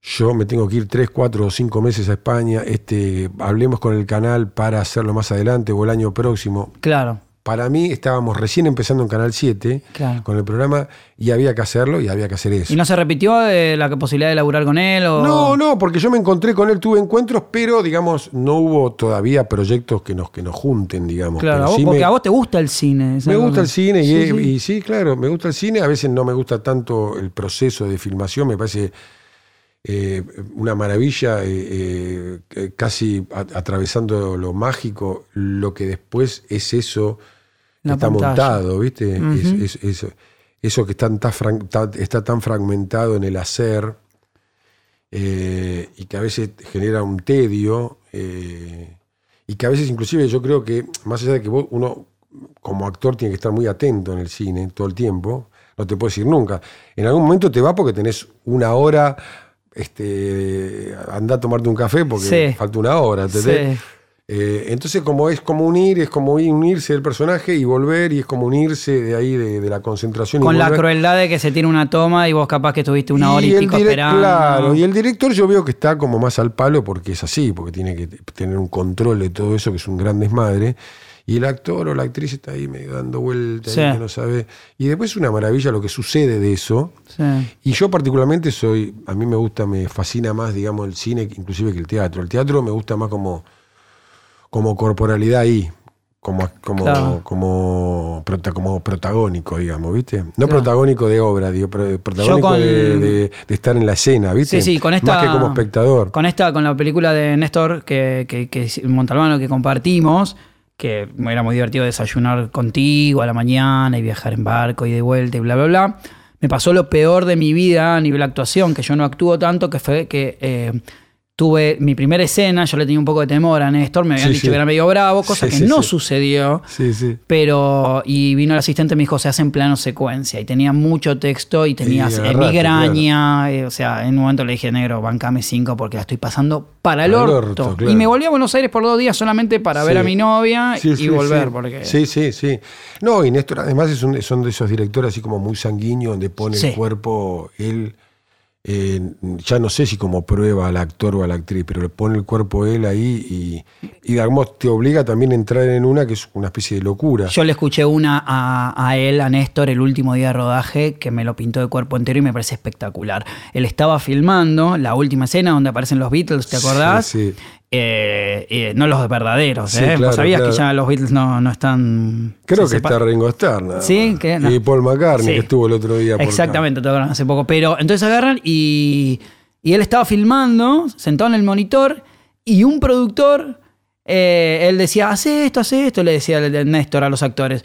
yo me tengo que ir tres, cuatro o cinco meses a España, este, hablemos con el canal para hacerlo más adelante o el año próximo. Claro, Para mí estábamos recién empezando en Canal 7 Claro. con el programa y había que hacerlo y había que hacer eso. ¿Y no se repitió eh, la posibilidad de laburar con él? O... No, no, porque yo me encontré con él, tuve encuentros, pero digamos, no hubo todavía proyectos que nos, que nos junten, digamos. Claro, Pero a vos- sí porque me- a vos te gusta el cine. Me gusta el cine y, Sí, he- sí. y sí, claro, me gusta el cine. A veces no me gusta tanto el proceso de filmación, me parece eh, una maravilla, eh, casi a- atravesando lo mágico, lo que después es eso La está pantalla. montado, ¿viste? Es- es- eso que está tan, está fragmentado en el hacer eh, y que a veces genera un tedio eh, y que a veces inclusive yo creo que más allá de que vos, uno como actor tiene que estar muy atento en el cine todo el tiempo, no te puedes ir nunca. En algún momento te va porque tenés una hora, este, anda a tomarte un café porque Sí. falta una hora, ¿entendés? Sí. Eh, entonces, como es como unir, es como unirse del personaje y volver, y es como unirse de ahí, de, de la concentración. y Con la crueldad de que se tiene una toma y vos capaz que estuviste una hora y, pico esperando. Claro, y el director yo veo que está como más al palo porque es así, porque tiene que tener un control de todo eso, que es un gran desmadre. Y el actor o la actriz está ahí medio dando vueltas, Sí. que no sabe. Y después es una maravilla lo que sucede de eso. Sí. Y yo particularmente soy, a mí me gusta, me fascina más, digamos, el cine, inclusive que el teatro. El teatro me gusta más como, como corporalidad ahí, como, como, Claro. como, como protagónico, digamos, ¿viste? No Claro. protagónico de obra, digo, protagónico con- de, de- de estar en la escena, ¿viste? Sí, sí, con esta. Más que como espectador. Con esta, con la película de Néstor, que, que, Montalbano, que compartimos, que era muy divertido desayunar contigo a la mañana y viajar en barco y de vuelta y bla, bla, bla. Me pasó lo peor de mi vida a nivel actuación, que yo no actúo tanto, que fue que eh, tuve mi primera escena, yo le tenía un poco de temor a Néstor, me habían Sí, dicho sí. que era medio bravo, cosa Sí, que no sucedió. Sí, sí. Pero, y vino el asistente y me dijo, se hace en plano secuencia. Y tenía mucho texto y tenía Y migraña. eh, o sea, en un momento le dije, negro, bancame cinco porque la estoy pasando para el Para el orto. claro. Y me volví a Buenos Aires por dos días solamente para ver a mi novia y volver. sí. Porque, Sí, sí, sí. No, y Néstor además es un- son de esos directores así como muy sanguíneos, donde pone el cuerpo, él, eh, ya no sé si como prueba al actor o a la actriz, pero le pone el cuerpo él ahí y, y te obliga también a entrar en una que es una especie de locura. Yo le escuché una a, a él, a Néstor, el último día de rodaje, que me lo pintó de cuerpo entero y me parece espectacular. Él estaba filmando la última escena donde aparecen los Beatles, ¿te acordás? Sí, sí. Eh, eh, no los verdaderos, Sí, ¿eh? claro, Vos sabías claro. que ya los Beatles no, no están... Creo que está Ringo Starr. nada Sí, que no. Y Paul McCartney, Sí. que estuvo el otro día. por. Exactamente, tocaron hace poco. Pero entonces agarran y, y él estaba filmando, sentado en el monitor, y un productor, eh, él decía, hace esto, hace esto, le decía Néstor a los actores.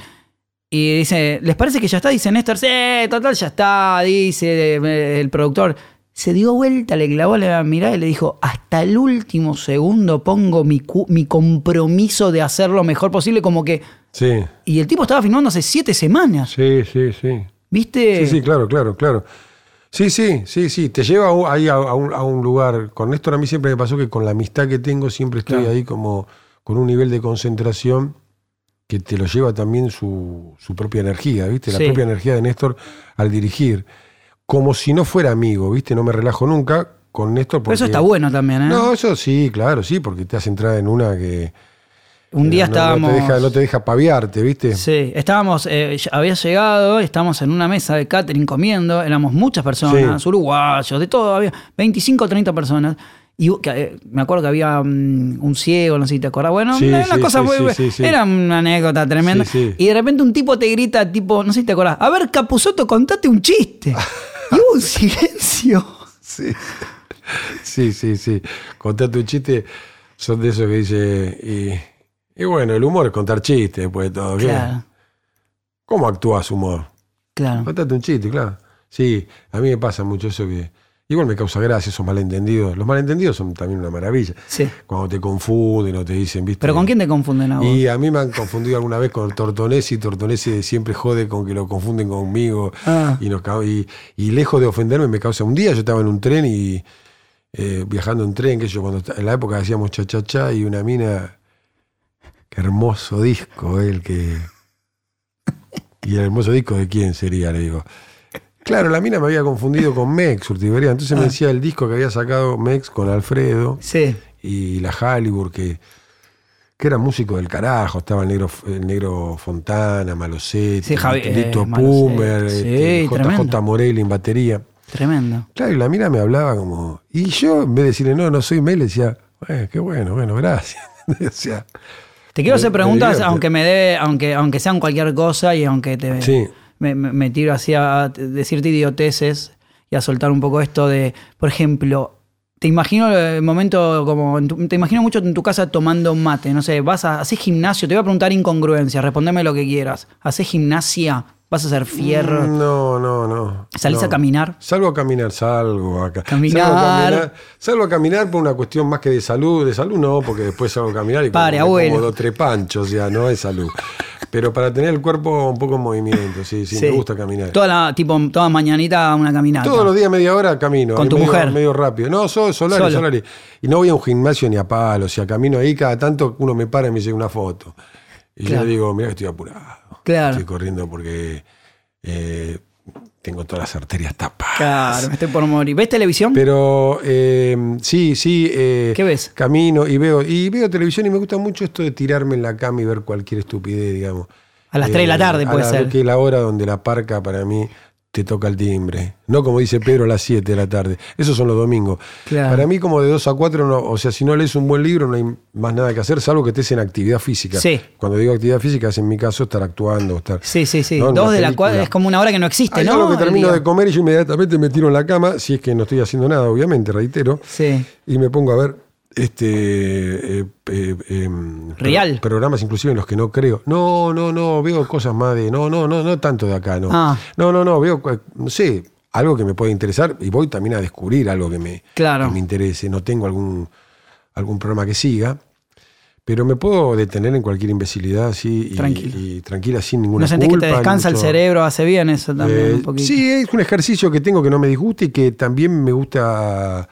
Y dice, ¿les parece que ya está? Dice Néstor, sí, total, ya está, dice el productor. Se dio vuelta, le clavó la mirada y le dijo, hasta el último segundo pongo mi, mi compromiso de hacer lo mejor posible, como que... Sí, Y el tipo estaba filmando hace siete semanas, sí, sí, sí. ¿viste? Sí, sí, claro, claro, claro. Sí, sí, sí, sí. Te lleva ahí a, a un, a un lugar. Con Néstor a mí siempre me pasó que con la amistad que tengo siempre estoy Claro. ahí como con un nivel de concentración que te lo lleva también su, su propia energía, ¿viste? La Sí. propia energía de Néstor al dirigir. Como si no fuera amigo, ¿viste? No me relajo nunca con Néstor. Pero Porque, eso está bueno también, ¿eh? No, eso sí, claro, sí, porque te hace entrar en una que. Un día no- no estábamos. te deja, no te deja paviarte, ¿viste? Sí, estábamos, eh, había llegado, estábamos en una mesa de catering comiendo, éramos muchas personas, Sí. uruguayos, de todo, había 25 o 30 personas. Y que, eh, me acuerdo que había mm, un ciego, no sé si te acordás. Bueno, Sí, una sí, cosa sí, muy. Era una anécdota tremenda. Y de repente un tipo te grita, tipo, no sé si te acordás, a ver, Capuzoto, contate un chiste. y hubo un silencio. Sí. Sí, sí, sí. Contate un chiste, son de esos que dice. Y, y bueno, el humor es contar chistes después de todo. ¿qué? Claro, ¿Cómo actúas humor? claro. Contate un chiste, claro. Sí, a mí me pasa mucho eso que. Igual me causa gracia esos malentendidos. Los malentendidos son también una maravilla. Sí. Cuando te confunden o te dicen, ¿viste? Pero ¿con quién te confunden a vos? Y a mí me han confundido alguna vez con Tortonesi. Tortonesi siempre jode con que lo confunden conmigo. Ah. Y, nos, ca- y, y lejos de ofenderme, me causa. Un día yo estaba en un tren y eh, viajando en tren, que yo, cuando en la época hacíamos cha cha cha y una mina. Qué hermoso disco, el que. ¿Y el hermoso disco de quién sería? Le digo. Claro, la mina me había confundido con Mex, Urtibería. Entonces me Ah. decía el disco que había sacado Mex con Alfredo Sí. y la Hollywood, que, que era músico del carajo, estaba el negro, el negro Fontana, Malosetti, Sí, Javi- Lito eh, Pumer, sí, este, JJ tremendo. Morelli en batería. Tremendo. Claro, y la mina me hablaba como. Y yo, en vez de decirle, no, no soy Mel, decía, "Eh, qué bueno, bueno, gracias. Decía, Te quiero hacer preguntas, aunque me dé, aunque, aunque sean cualquier cosa y aunque te Sí. Me, tiro así a decirte idioteces y a soltar un poco esto de, por ejemplo, te imagino el momento como, te imagino mucho en tu casa tomando mate, no sé, vas a hacer gimnasio, te voy a preguntar incongruencias, respondeme lo que quieras. ¿Haces gimnasia? ¿Vas a hacer fierro? No, no, no. ¿Salís no. a caminar? Salgo a caminar, salgo acá. Caminar. Salgo a caminar, salgo a caminar por una cuestión más que de salud. De salud no, porque después salgo a caminar y Pare, como abuelo. tres panchos, ya no es salud. Pero para tener el cuerpo un poco en movimiento, sí, sí, me gusta caminar. Toda la, tipo, toda mañanita una caminata. Todos los días media hora camino. ¿Con tu medio, mujer? Medio rápido. No, soy Solari, Solo. Solari. Y no voy a un gimnasio ni a palo. O sea, camino ahí cada tanto uno me para y me llega una foto. Y Claro. yo le digo, mira que estoy apurado. Claro. Estoy corriendo porque eh, tengo todas las arterias tapadas. Claro, me estoy por morir. ¿Ves televisión? Pero eh, sí, sí. eh, ¿Qué ves? Camino y veo, y veo televisión y me gusta mucho esto de tirarme en la cama y ver cualquier estupidez, digamos. A las 3 de la tarde a puede la- ser. Que es la hora donde la parca para mí te toca el timbre. No como dice Pedro a las 7 de la tarde. Esos son los domingos. Claro. Para mí, como de 2 a 4, no, o sea, si no lees un buen libro, no hay más nada que hacer, salvo que estés en actividad física. Sí. Cuando digo actividad física, es en mi caso estar actuando. Estar, Sí, sí, sí. ¿no? Dos de la cual es como una hora que no existe, Hay ¿no? algo que termino de comer y yo inmediatamente me tiro en la cama, si es que no estoy haciendo nada, obviamente, reitero, Sí. y me pongo a ver este eh, eh, em, pro- Real. programas inclusive en los que no creo. No, no, no, veo cosas más de. No, no, no, no tanto de acá, no. Ah. No, no, no, veo, eh, no sé, algo que me puede interesar y voy también a descubrir algo que me, Claro. que me interese. No tengo algún, algún programa que siga. Pero me puedo detener en cualquier imbecilidad así y, tranquila sin ninguna ¿No sentís que te descansa el cerebro? Hace bien eso también eh, un poquito. Sí, es un ejercicio que tengo que no me disgusta y que también me gusta.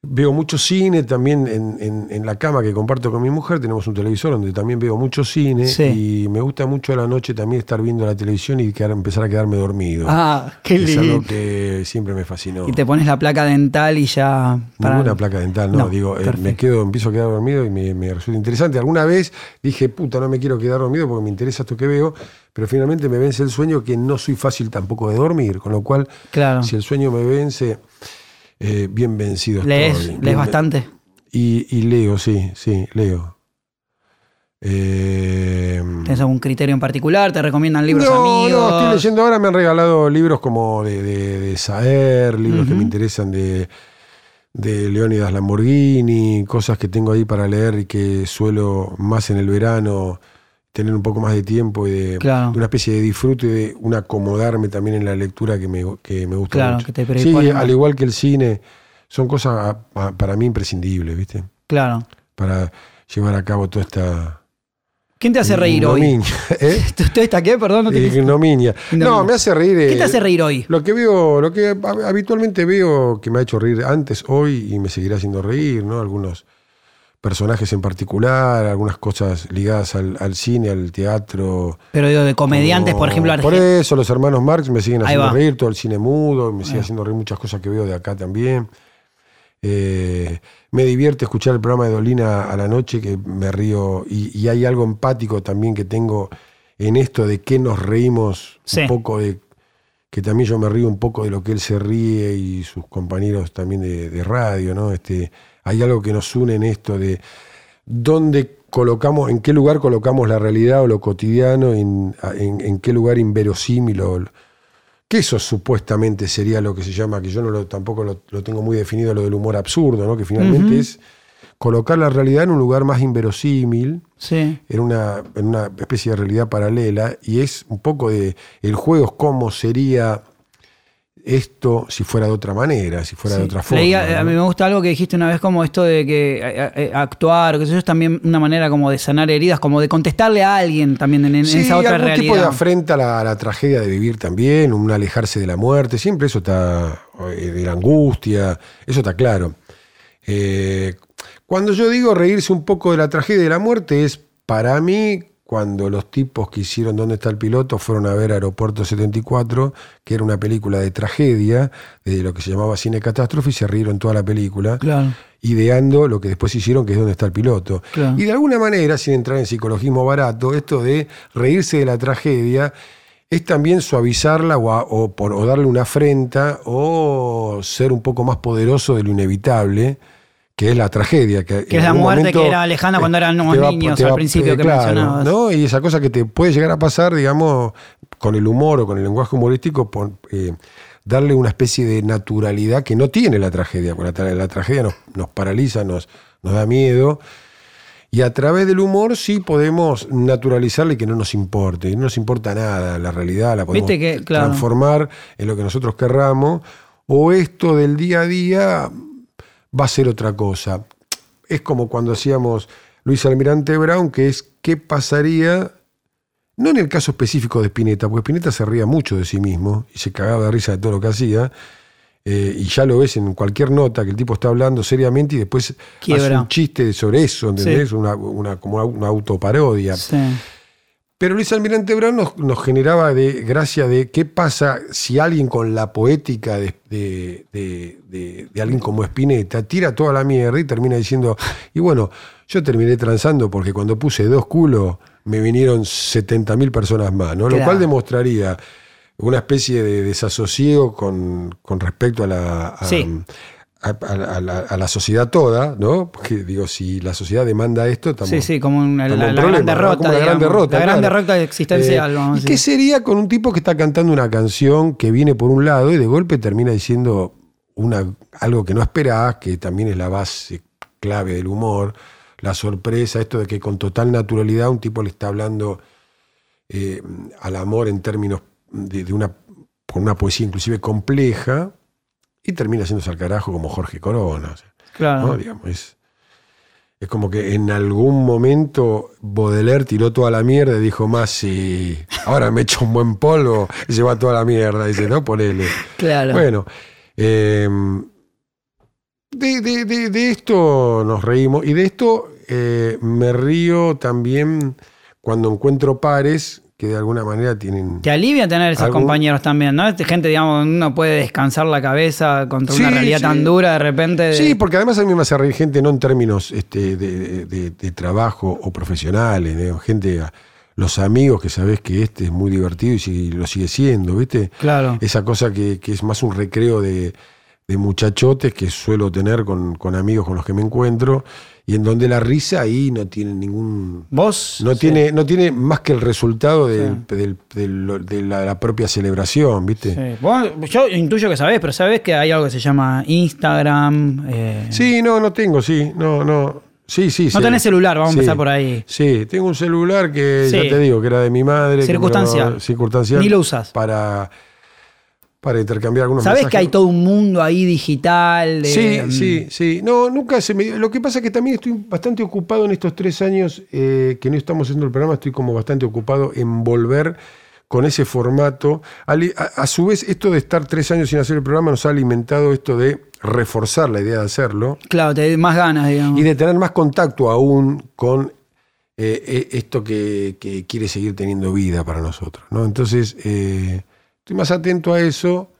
Veo mucho cine también en, en- en la cama que comparto con mi mujer. Tenemos un televisor donde también veo mucho cine. Sí. Y me gusta mucho a la noche también estar viendo la televisión y quedar- empezar a quedarme dormido. Ah, qué es algo lindo. que siempre me fascinó. Y te pones la placa dental y ya. para- Ninguna placa dental, no, No, digo, eh, me quedo, empiezo a quedar dormido y me, me resulta interesante. Alguna vez dije, puta, no me quiero quedar dormido porque me interesa esto que veo, pero finalmente me vence el sueño que no soy fácil tampoco de dormir, con lo cual, Claro. si el sueño me vence, eh, bien vencido ¿Lees, estoy. lees Bien- bastante? Y, y leo, sí, sí, leo. Eh, ¿Tienes algún criterio en particular? ¿Te recomiendan libros no, amigos? no, estoy leyendo ahora, me han regalado libros como de, de, de Saer, libros que me interesan de, de Leónidas Lamborghini, cosas que tengo ahí para leer y que suelo más en el verano tener un poco más de tiempo y de, Claro. de una especie de disfrute y de un acomodarme también en la lectura que me, que me gusta Claro, mucho. que te sí, más. al igual que el cine, son cosas a- a- para mí imprescindibles, ¿viste? Claro. Para llevar a cabo toda esta... ¿Quién te hace reír hoy? ¿eh? ¿Usted está qué? Perdón, no te Ignominia. No, me hace reír. ¿Qué te eh, hace reír hoy? Lo que veo, lo que hab- habitualmente veo que me ha hecho reír antes, hoy y me seguirá haciendo reír, ¿no? Algunos personajes en particular, algunas cosas ligadas al, al cine, al teatro. Pero digo, de comediantes, por ejemplo, Por eso los hermanos Marx me siguen haciendo reír, todo el cine mudo, me sigue va. haciendo reír muchas cosas que veo de acá también. Eh, me divierte escuchar el programa de Dolina a la noche, que me río, y, y hay algo empático también que tengo en esto de que nos reímos Sí. un poco de que también yo me río un poco de lo que él se ríe y sus compañeros también de, de radio, ¿no? Este, hay algo que nos une en esto de dónde colocamos, en qué lugar colocamos la realidad o lo cotidiano, en, en- en qué lugar inverosímil o que eso supuestamente sería lo que se llama, que yo no lo, tampoco lo, lo tengo muy definido, lo del humor absurdo, ¿no? que finalmente es colocar la realidad en un lugar más inverosímil, Sí. en una, en una especie de realidad paralela, y es un poco de el juego, es cómo sería esto si fuera de otra manera, si fuera de otra forma. Leía, eh, a mí me gusta algo que dijiste una vez como esto de que eh, eh, actuar o que eso es también una manera como de sanar heridas, como de contestarle a alguien también en, en Sí, esa otra algún realidad. tipo de afrenta a la, a la tragedia de vivir también, un alejarse de la muerte, siempre eso está, eh, de la angustia, eso está claro. Eh, cuando yo digo reírse un poco de la tragedia de la muerte es para mí cuando los tipos que hicieron ¿Dónde está el piloto? fueron a ver Aeropuerto 74, que era una película de tragedia, de lo que se llamaba cine catástrofe, y se rieron toda la película Claro. ideando lo que después hicieron, que es donde está el piloto. Claro. Y de alguna manera, sin entrar en psicologismo barato, esto de reírse de la tragedia es también suavizarla o, a- o por- o darle una afrenta o ser un poco más poderoso de lo inevitable, que es la tragedia. Que, Que es la muerte momento, que era lejana cuando va- niños al principio eh, que claro, mencionabas. ¿no? Y esa cosa que te puede llegar a pasar, digamos, con el humor o con el lenguaje humorístico, pon- eh, darle una especie de naturalidad que no tiene la tragedia, porque la, tra- la tragedia nos, nos paraliza, nos, nos da miedo. Y a través del humor sí podemos naturalizarle que no nos importe, no nos importa nada, la realidad la podemos que, claro. transformar en lo que nosotros querramos, o esto del día a día va a ser otra cosa. Es como cuando hacíamos Luis Almirante Brown, que es qué pasaría, no en el caso específico de Spinetta, porque Spinetta se ría mucho de sí mismo y se cagaba de risa de todo lo que hacía, eh, y ya lo ves en cualquier nota que el tipo está hablando seriamente y después hace Quiebra. un chiste sobre eso, ¿entendés? Sí. Una, una- como una autoparodia. Sí. Pero Luis Almirante Brown nos, nos generaba de gracia de qué pasa si alguien con la poética de, de- de- alguien como Spinetta tira toda la mierda y termina diciendo, y bueno, yo terminé transando porque cuando puse dos culos me vinieron 70.000 personas más, ¿no? Lo Claro. cual demostraría una especie de desasosiego con, con respecto a la, a, Sí. A- la, a la sociedad toda, ¿no? Porque digo, si la sociedad demanda esto, estamos, Sí, sí, como una- la, la problema, gran derrota. Como una gran derrota. La gran claro. derrota existencial, Eh, ¿Y qué sería con un tipo que está cantando una canción que viene por un lado y de golpe termina diciendo una, algo que no esperás, que también es la base clave del humor, la sorpresa, esto de que con total naturalidad un tipo le está hablando eh, al amor en términos de, de una, con una poesía inclusive compleja y termina haciéndose al carajo como Jorge Corona. o sea, Claro. ¿no? Digamos, es, es como que en algún momento Baudelaire tiró toda la mierda y dijo más, si ahora me echo un buen polvo y se va toda la mierda, dice, ¿no? Ponele. Claro. Bueno, eh, de, de- de- de esto nos reímos y de esto eh, me río también cuando encuentro pares que de alguna manera tienen... Te alivia tener esos Algún- compañeros también, ¿no? Este gente, digamos, uno puede descansar la cabeza contra una realidad sí. tan dura de repente. de- Sí, porque además a mí me hace reír gente no en términos este, de, de- de trabajo o profesionales, ¿no? gente, los amigos que sabés que este es muy divertido y sigue- lo sigue siendo, ¿viste? Claro. Esa cosa que, que es más un recreo de, de muchachotes que suelo tener con, con amigos con los que me encuentro y en donde la risa ahí no tiene ningún... Vos. No, sí. tiene, no tiene más que el resultado de, Sí. del- del- de la, la propia celebración, ¿viste? Sí. Vos- yo intuyo que sabés, pero sabés que hay algo que se llama Instagram. eh, Sí, no, no tengo, sí, no, no. Sí, sí, No tenés celular, vamos a empezar por ahí. Sí, tengo un celular que ya te digo que era de mi madre. Circunstancial. circunstancial. Ni lo usás. Para, para intercambiar algunos Sabés mensajes. que hay todo un mundo ahí digital. de- Sí, mm, sí, sí. No, nunca se me dio- Lo que pasa es que también estoy bastante ocupado en estos tres años eh, que no estamos haciendo el programa, estoy como bastante ocupado en volver con ese formato. A, a su vez, esto de estar tres años sin hacer el programa nos ha alimentado esto de reforzar la idea de hacerlo Claro, te más ganas, digamos. y de tener más contacto aún con eh, eh, esto que, que quiere seguir teniendo vida para nosotros. ¿no? Entonces, eh, estoy más atento a eso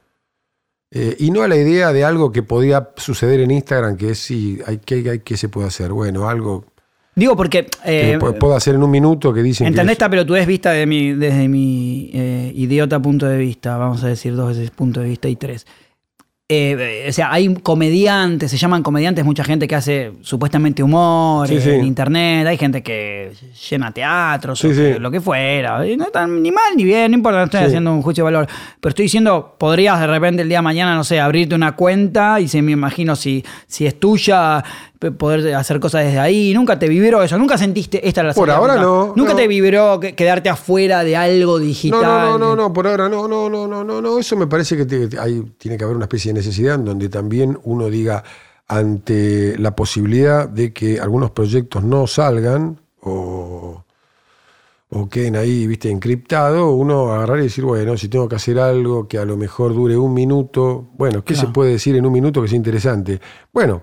eh, y no a la idea de algo que podía suceder en Instagram, que es si hay que, hay, que se puede hacer. Bueno, algo Digo porque. que eh, pu- puedo hacer en un minuto que dicen ¿Entendés que esta pelotudez vista de mi, desde mi eh, idiota punto de vista? Vamos a decir dos veces punto de vista y tres. Eh, o sea, hay comediantes, se llaman comediantes, mucha gente que hace supuestamente humor Sí, sí. en internet, hay gente que llena teatros, Sí, o que- sí. lo que fuera. Y no están ni mal ni bien, no importa, no estoy haciendo un juicio de valor. Pero estoy diciendo, podrías de repente el día de mañana, no sé, abrirte una cuenta y se me imagino si, si es tuya, poder hacer cosas desde ahí. Nunca te vibró eso, nunca sentiste esta es la Por ahora no, Nunca no. te vibró que- quedarte afuera de algo digital. no, no, no, no, por ahora no, no, no, no, no, no. Eso me parece que hay, tiene que haber una especie de necesidad en donde también uno diga ante la posibilidad de que algunos proyectos no salgan o, o queden ahí, viste, encriptados, uno agarrar y decir, bueno, si tengo que hacer algo que a lo mejor dure un minuto, bueno, ¿qué Claro. se puede decir en un minuto que sea interesante? Bueno,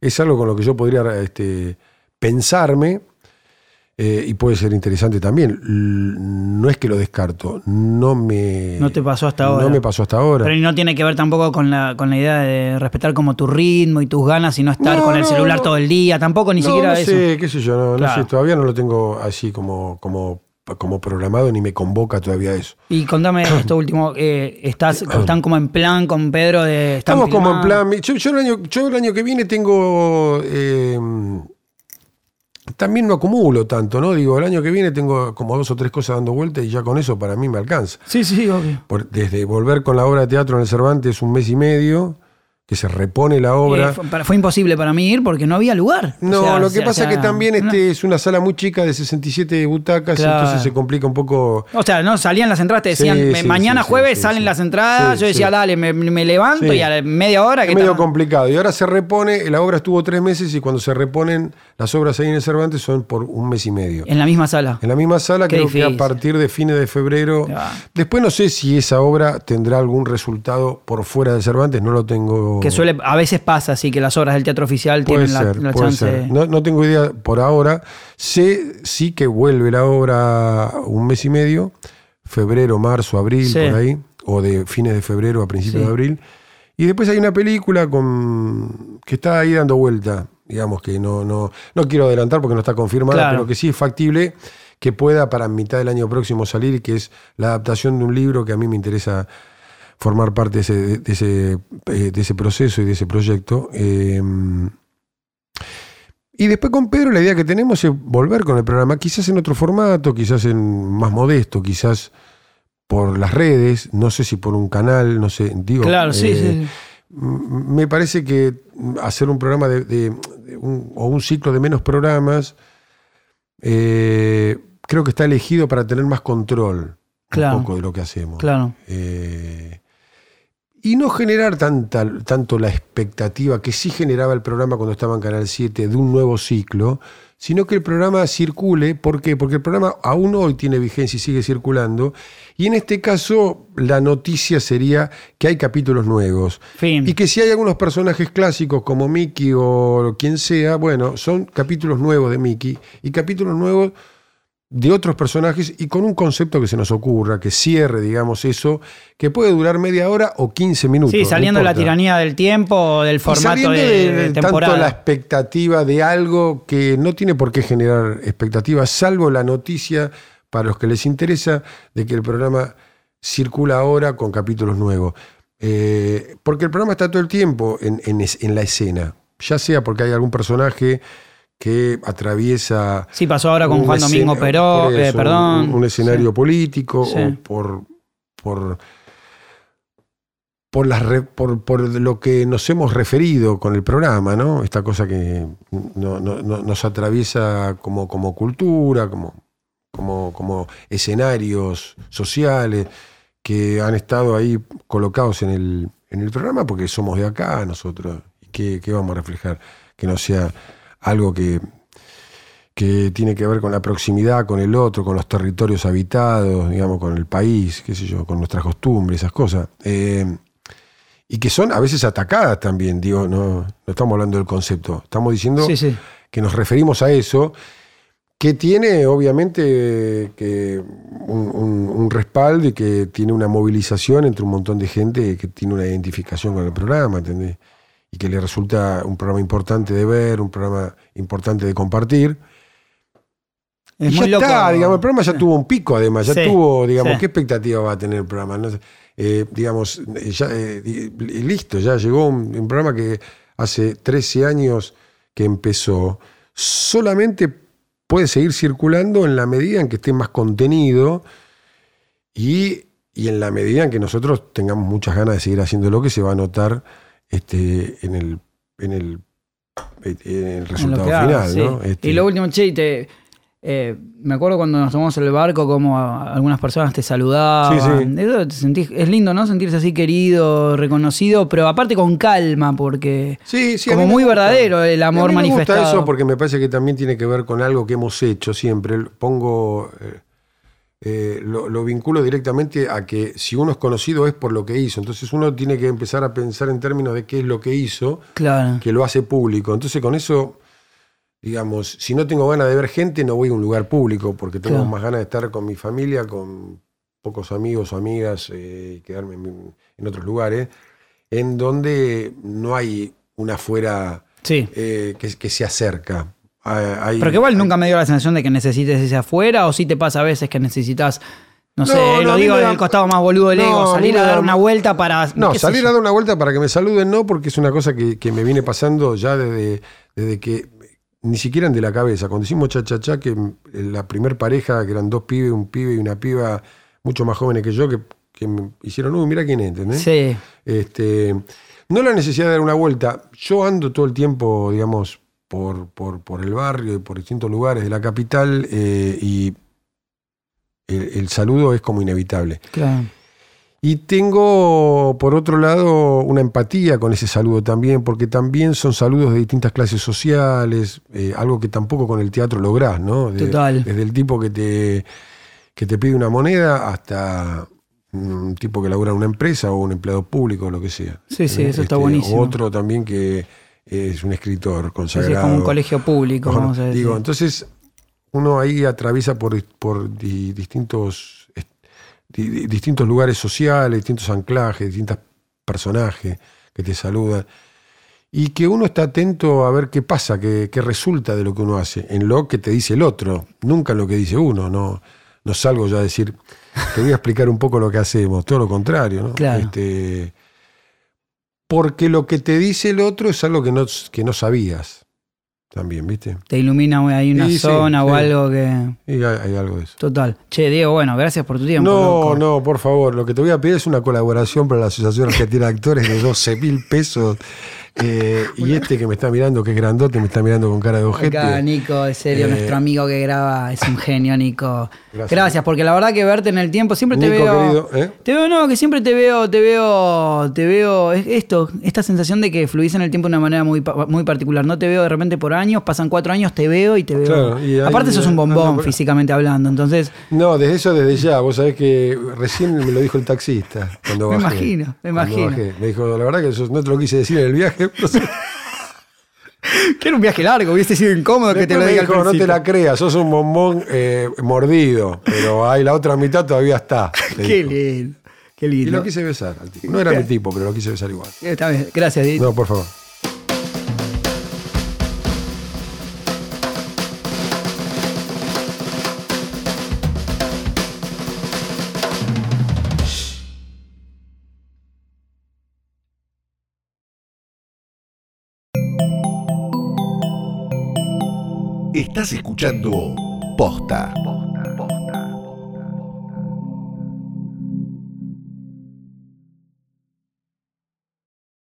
es algo con lo que yo podría este, pensarme. Eh, y puede ser interesante también. No es que lo descarto, no me. No te pasó hasta ahora. No me pasó hasta ahora. Pero no tiene que ver tampoco con la, con la idea de respetar como tu ritmo y tus ganas y no estar No, con el celular no. todo el día, tampoco ni siquiera no eso. sé, qué sé yo, no, no Claro. sé, todavía no lo tengo así como, como, como programado ni me convoca todavía eso. Y contame esto último, eh, estás, están como en plan con Pedro de... Estamos como en plan. Yo, yo el año, yo el año que viene tengo. eh, también no acumulo tanto, ¿no? Digo, el año que viene tengo como dos o tres cosas dando vuelta y ya con eso para mí me alcanza. Sí, sí, obvio. Por- desde volver con la obra de teatro en el Cervantes un mes y medio, que se repone la obra. Eh, fue, imposible para mí ir porque no había lugar. No, O sea, lo o que sea, pasa o es que también no- este es una sala muy chica de 67 butacas, Claro. entonces se complica un poco. O sea, no salían las entradas, te decían, Sí, "Me- sí, mañana sí, jueves salen las entradas. Yo decía, dale, me, me levanto y a la media hora Es que medio complicado. Y ahora se repone, la obra estuvo tres meses y cuando se reponen las obras ahí en el Cervantes son por un mes y medio. en la misma sala. En la misma sala, Qué creo que a partir de fines de febrero. Ya. Después no sé si esa obra tendrá algún resultado por fuera del Cervantes, no lo tengo. Que suele, a veces pasa así que las obras del teatro oficial Puede tienen la, ser, la puede chance. ser. No, no tengo idea por ahora. Sé sí que vuelve la obra un mes y medio, febrero, marzo, abril, Sí. por ahí, o de fines de febrero a principios Sí. de abril. Y después hay una película con que está ahí dando vuelta, digamos que no, no, no quiero adelantar porque no está confirmada, Claro. pero que sí es factible, que pueda para mitad del año próximo salir que es la adaptación de un libro que a mí me interesa formar parte de ese, de ese, eh, de ese proceso y de ese proyecto. Eh, y después con Pedro la idea que tenemos es volver con el programa, quizás en otro formato, quizás en más modesto, quizás por las redes, no sé si por un canal, no sé, digo. Claro, sí, eh, sí. Me parece que hacer un programa de, de- de un- o un ciclo de menos programas, eh, creo que está elegido para tener más control Claro. un poco de lo que hacemos. Claro. Eh, y no generar tanta, tanto la expectativa que sí generaba el programa cuando estaba en Canal 7 de un nuevo ciclo, sino que el programa circule. ¿Por qué? Porque el programa aún hoy tiene vigencia y sigue circulando. Y en este caso, la noticia sería que hay capítulos nuevos. Fin. Y que si hay algunos personajes clásicos como Mickey o quien sea, bueno, son capítulos nuevos de Mickey y capítulos nuevos de otros personajes y con un concepto que se nos ocurra, que cierre, digamos, eso, que puede durar media hora o 15 minutos. Sí, saliendo de la tiranía del tiempo, del formato de, de, de tanto temporada. la expectativa de algo que no tiene por qué generar expectativas, salvo la noticia para los que les interesa de que el programa circula ahora con capítulos nuevos. Eh, porque el programa está todo el tiempo en, en la escena, ya sea porque hay algún personaje que atraviesa Sí, pasó ahora con Juan Domingo escena- Peró, por eh, perdón. Un, un escenario Sí. político Sí. o por, por, por, las re- por, por lo que nos hemos referido con el programa, ¿no? Esta cosa que no- no- no- nos atraviesa como, como cultura, como, como, como escenarios sociales que han estado ahí colocados en el, en el programa porque somos de acá nosotros. ¿Y qué, qué vamos a reflejar? Que no sea algo que, que tiene que ver con la proximidad con el otro, con los territorios habitados, digamos, con el país, qué sé yo, con nuestras costumbres, esas cosas. Eh, y que son a veces atacadas también, digo, no, no estamos hablando del concepto, estamos diciendo Sí, sí. que nos referimos a eso, que tiene obviamente que un, un- un respaldo y que tiene una movilización entre un montón de gente que tiene una identificación con el programa, ¿entendés? Y que le resulta un programa importante de ver, un programa importante de compartir. Es y muy ya loco. está, digamos, el programa ya tuvo un pico además, ya Sí, tuvo, digamos, sí. ¿qué expectativa va a tener el programa? No sé, eh, digamos, eh, ya, eh, listo, ya llegó un, un programa que hace 13 años que empezó, solamente puede seguir circulando en la medida en que esté más contenido y, y en la medida en que nosotros tengamos muchas ganas de seguir haciendo lo que se va a notar este, en el, en el, en el en resultado haga, final. sí. ¿no? Este, Y lo último, che, te, eh, me acuerdo cuando nos tomamos el barco, como algunas personas te saludaban. Sí, sí. Eso te sentís- es lindo, ¿no? Sentirse así querido, reconocido, pero aparte con calma, porque Sí, sí, como muy gusta. verdadero el amor a mí me manifestado. gusta eso porque me parece que también tiene que ver con algo que hemos hecho siempre. Pongo, eh, eh, lo, lo vinculo directamente a que si uno es conocido es por lo que hizo. Entonces uno tiene que empezar a pensar en términos de qué es lo que hizo, Claro. que lo hace público. Entonces con eso, digamos, si no tengo ganas de ver gente, no voy a un lugar público porque tengo Claro. más ganas de estar con mi familia, con pocos amigos o amigas eh, y quedarme en, en otros lugares, en donde no hay una afuera Sí. eh, que, que se acerca. Ah, hay- Pero que igual nunca me dio la sensación de que necesites ese afuera, o si te pasa a veces que necesitas, no, sé, no, lo digo da- del costado más boludo del No, ego, salir a da- dar una vuelta para. No, salir a dar una vuelta para que me saluden, no, porque es una cosa que, que me viene pasando ya desde, desde que, ni siquiera en de la cabeza. Cuando hicimos cha cha cha, que la primer pareja, que eran dos pibes, un pibe y una piba mucho más jóvenes que yo, que, que me hicieron, uy, mira quién es, ¿entendés? Sí. Este, no la necesidad de dar una vuelta. Yo ando todo el tiempo, digamos, por, por, por el barrio y por distintos lugares de la capital eh, y el, el saludo es como inevitable. Claro. Y tengo, por otro lado, una empatía con ese saludo también, porque también son saludos de distintas clases sociales, eh, algo que tampoco con el teatro lográs, ¿no? De- Total. Desde el tipo que te, que te pide una moneda hasta un tipo que labura en una empresa o un empleado público, lo que sea. Sí, sí, eso está Este, buenísimo. Otro también que es un escritor consagrado. es como un colegio público, Bueno, vamos a decir. digo, entonces uno ahí atraviesa por, por di- distintos, di- distintos lugares sociales, distintos anclajes, distintos personajes que te saludan. y que uno está atento a ver qué pasa, qué, qué resulta de lo que uno hace, en lo que te dice el otro, nunca en lo que dice uno, no, no salgo ya a decir, te voy a explicar un poco lo que hacemos, todo lo contrario, ¿no? Claro. Este, porque lo que te dice el otro es algo que no, que no sabías también, ¿viste? Te ilumina hay una Sí, sí, zona o sí. algo que. Y hay, hay algo de eso. Total. Che, Diego, bueno, gracias por tu tiempo. No, loco. no, por favor, lo que te voy a pedir es una colaboración para la Asociación Argentina de Actores de 12 mil pesos. Eh, y este que me está mirando, que es grandote, me está mirando con cara de ojete. Acá, Nico, en serio, Eh, nuestro amigo que graba es un genio, Nico. Gracias. Gracias, porque la verdad que verte en el tiempo siempre te veo. querido, ¿eh? Te veo, no, que siempre te veo, te veo, te veo, es esto, esta sensación de que fluís en el tiempo de una manera muy, muy particular. No te veo de repente por años, pasan cuatro años, te veo y te veo. Claro, y ahí- Aparte, sos un bombón no, no, pero- físicamente hablando, entonces. No, desde eso desde ya. Vos sabés que recién me lo dijo el taxista cuando Me imagino, me imagino. bajé. Me dijo, la verdad que eso no te lo quise decir en el viaje. Que era un viaje largo, hubiese sido incómodo que te lo diga al no te la creas, sos un bombón eh, mordido, pero ahí la otra mitad todavía está. Qué dijo. lindo, qué Y lindo. lo quise besar al tipo. No era mi tipo, pero lo quise besar igual. Está bien, gracias, Di. No, por favor. Escuchando Posta.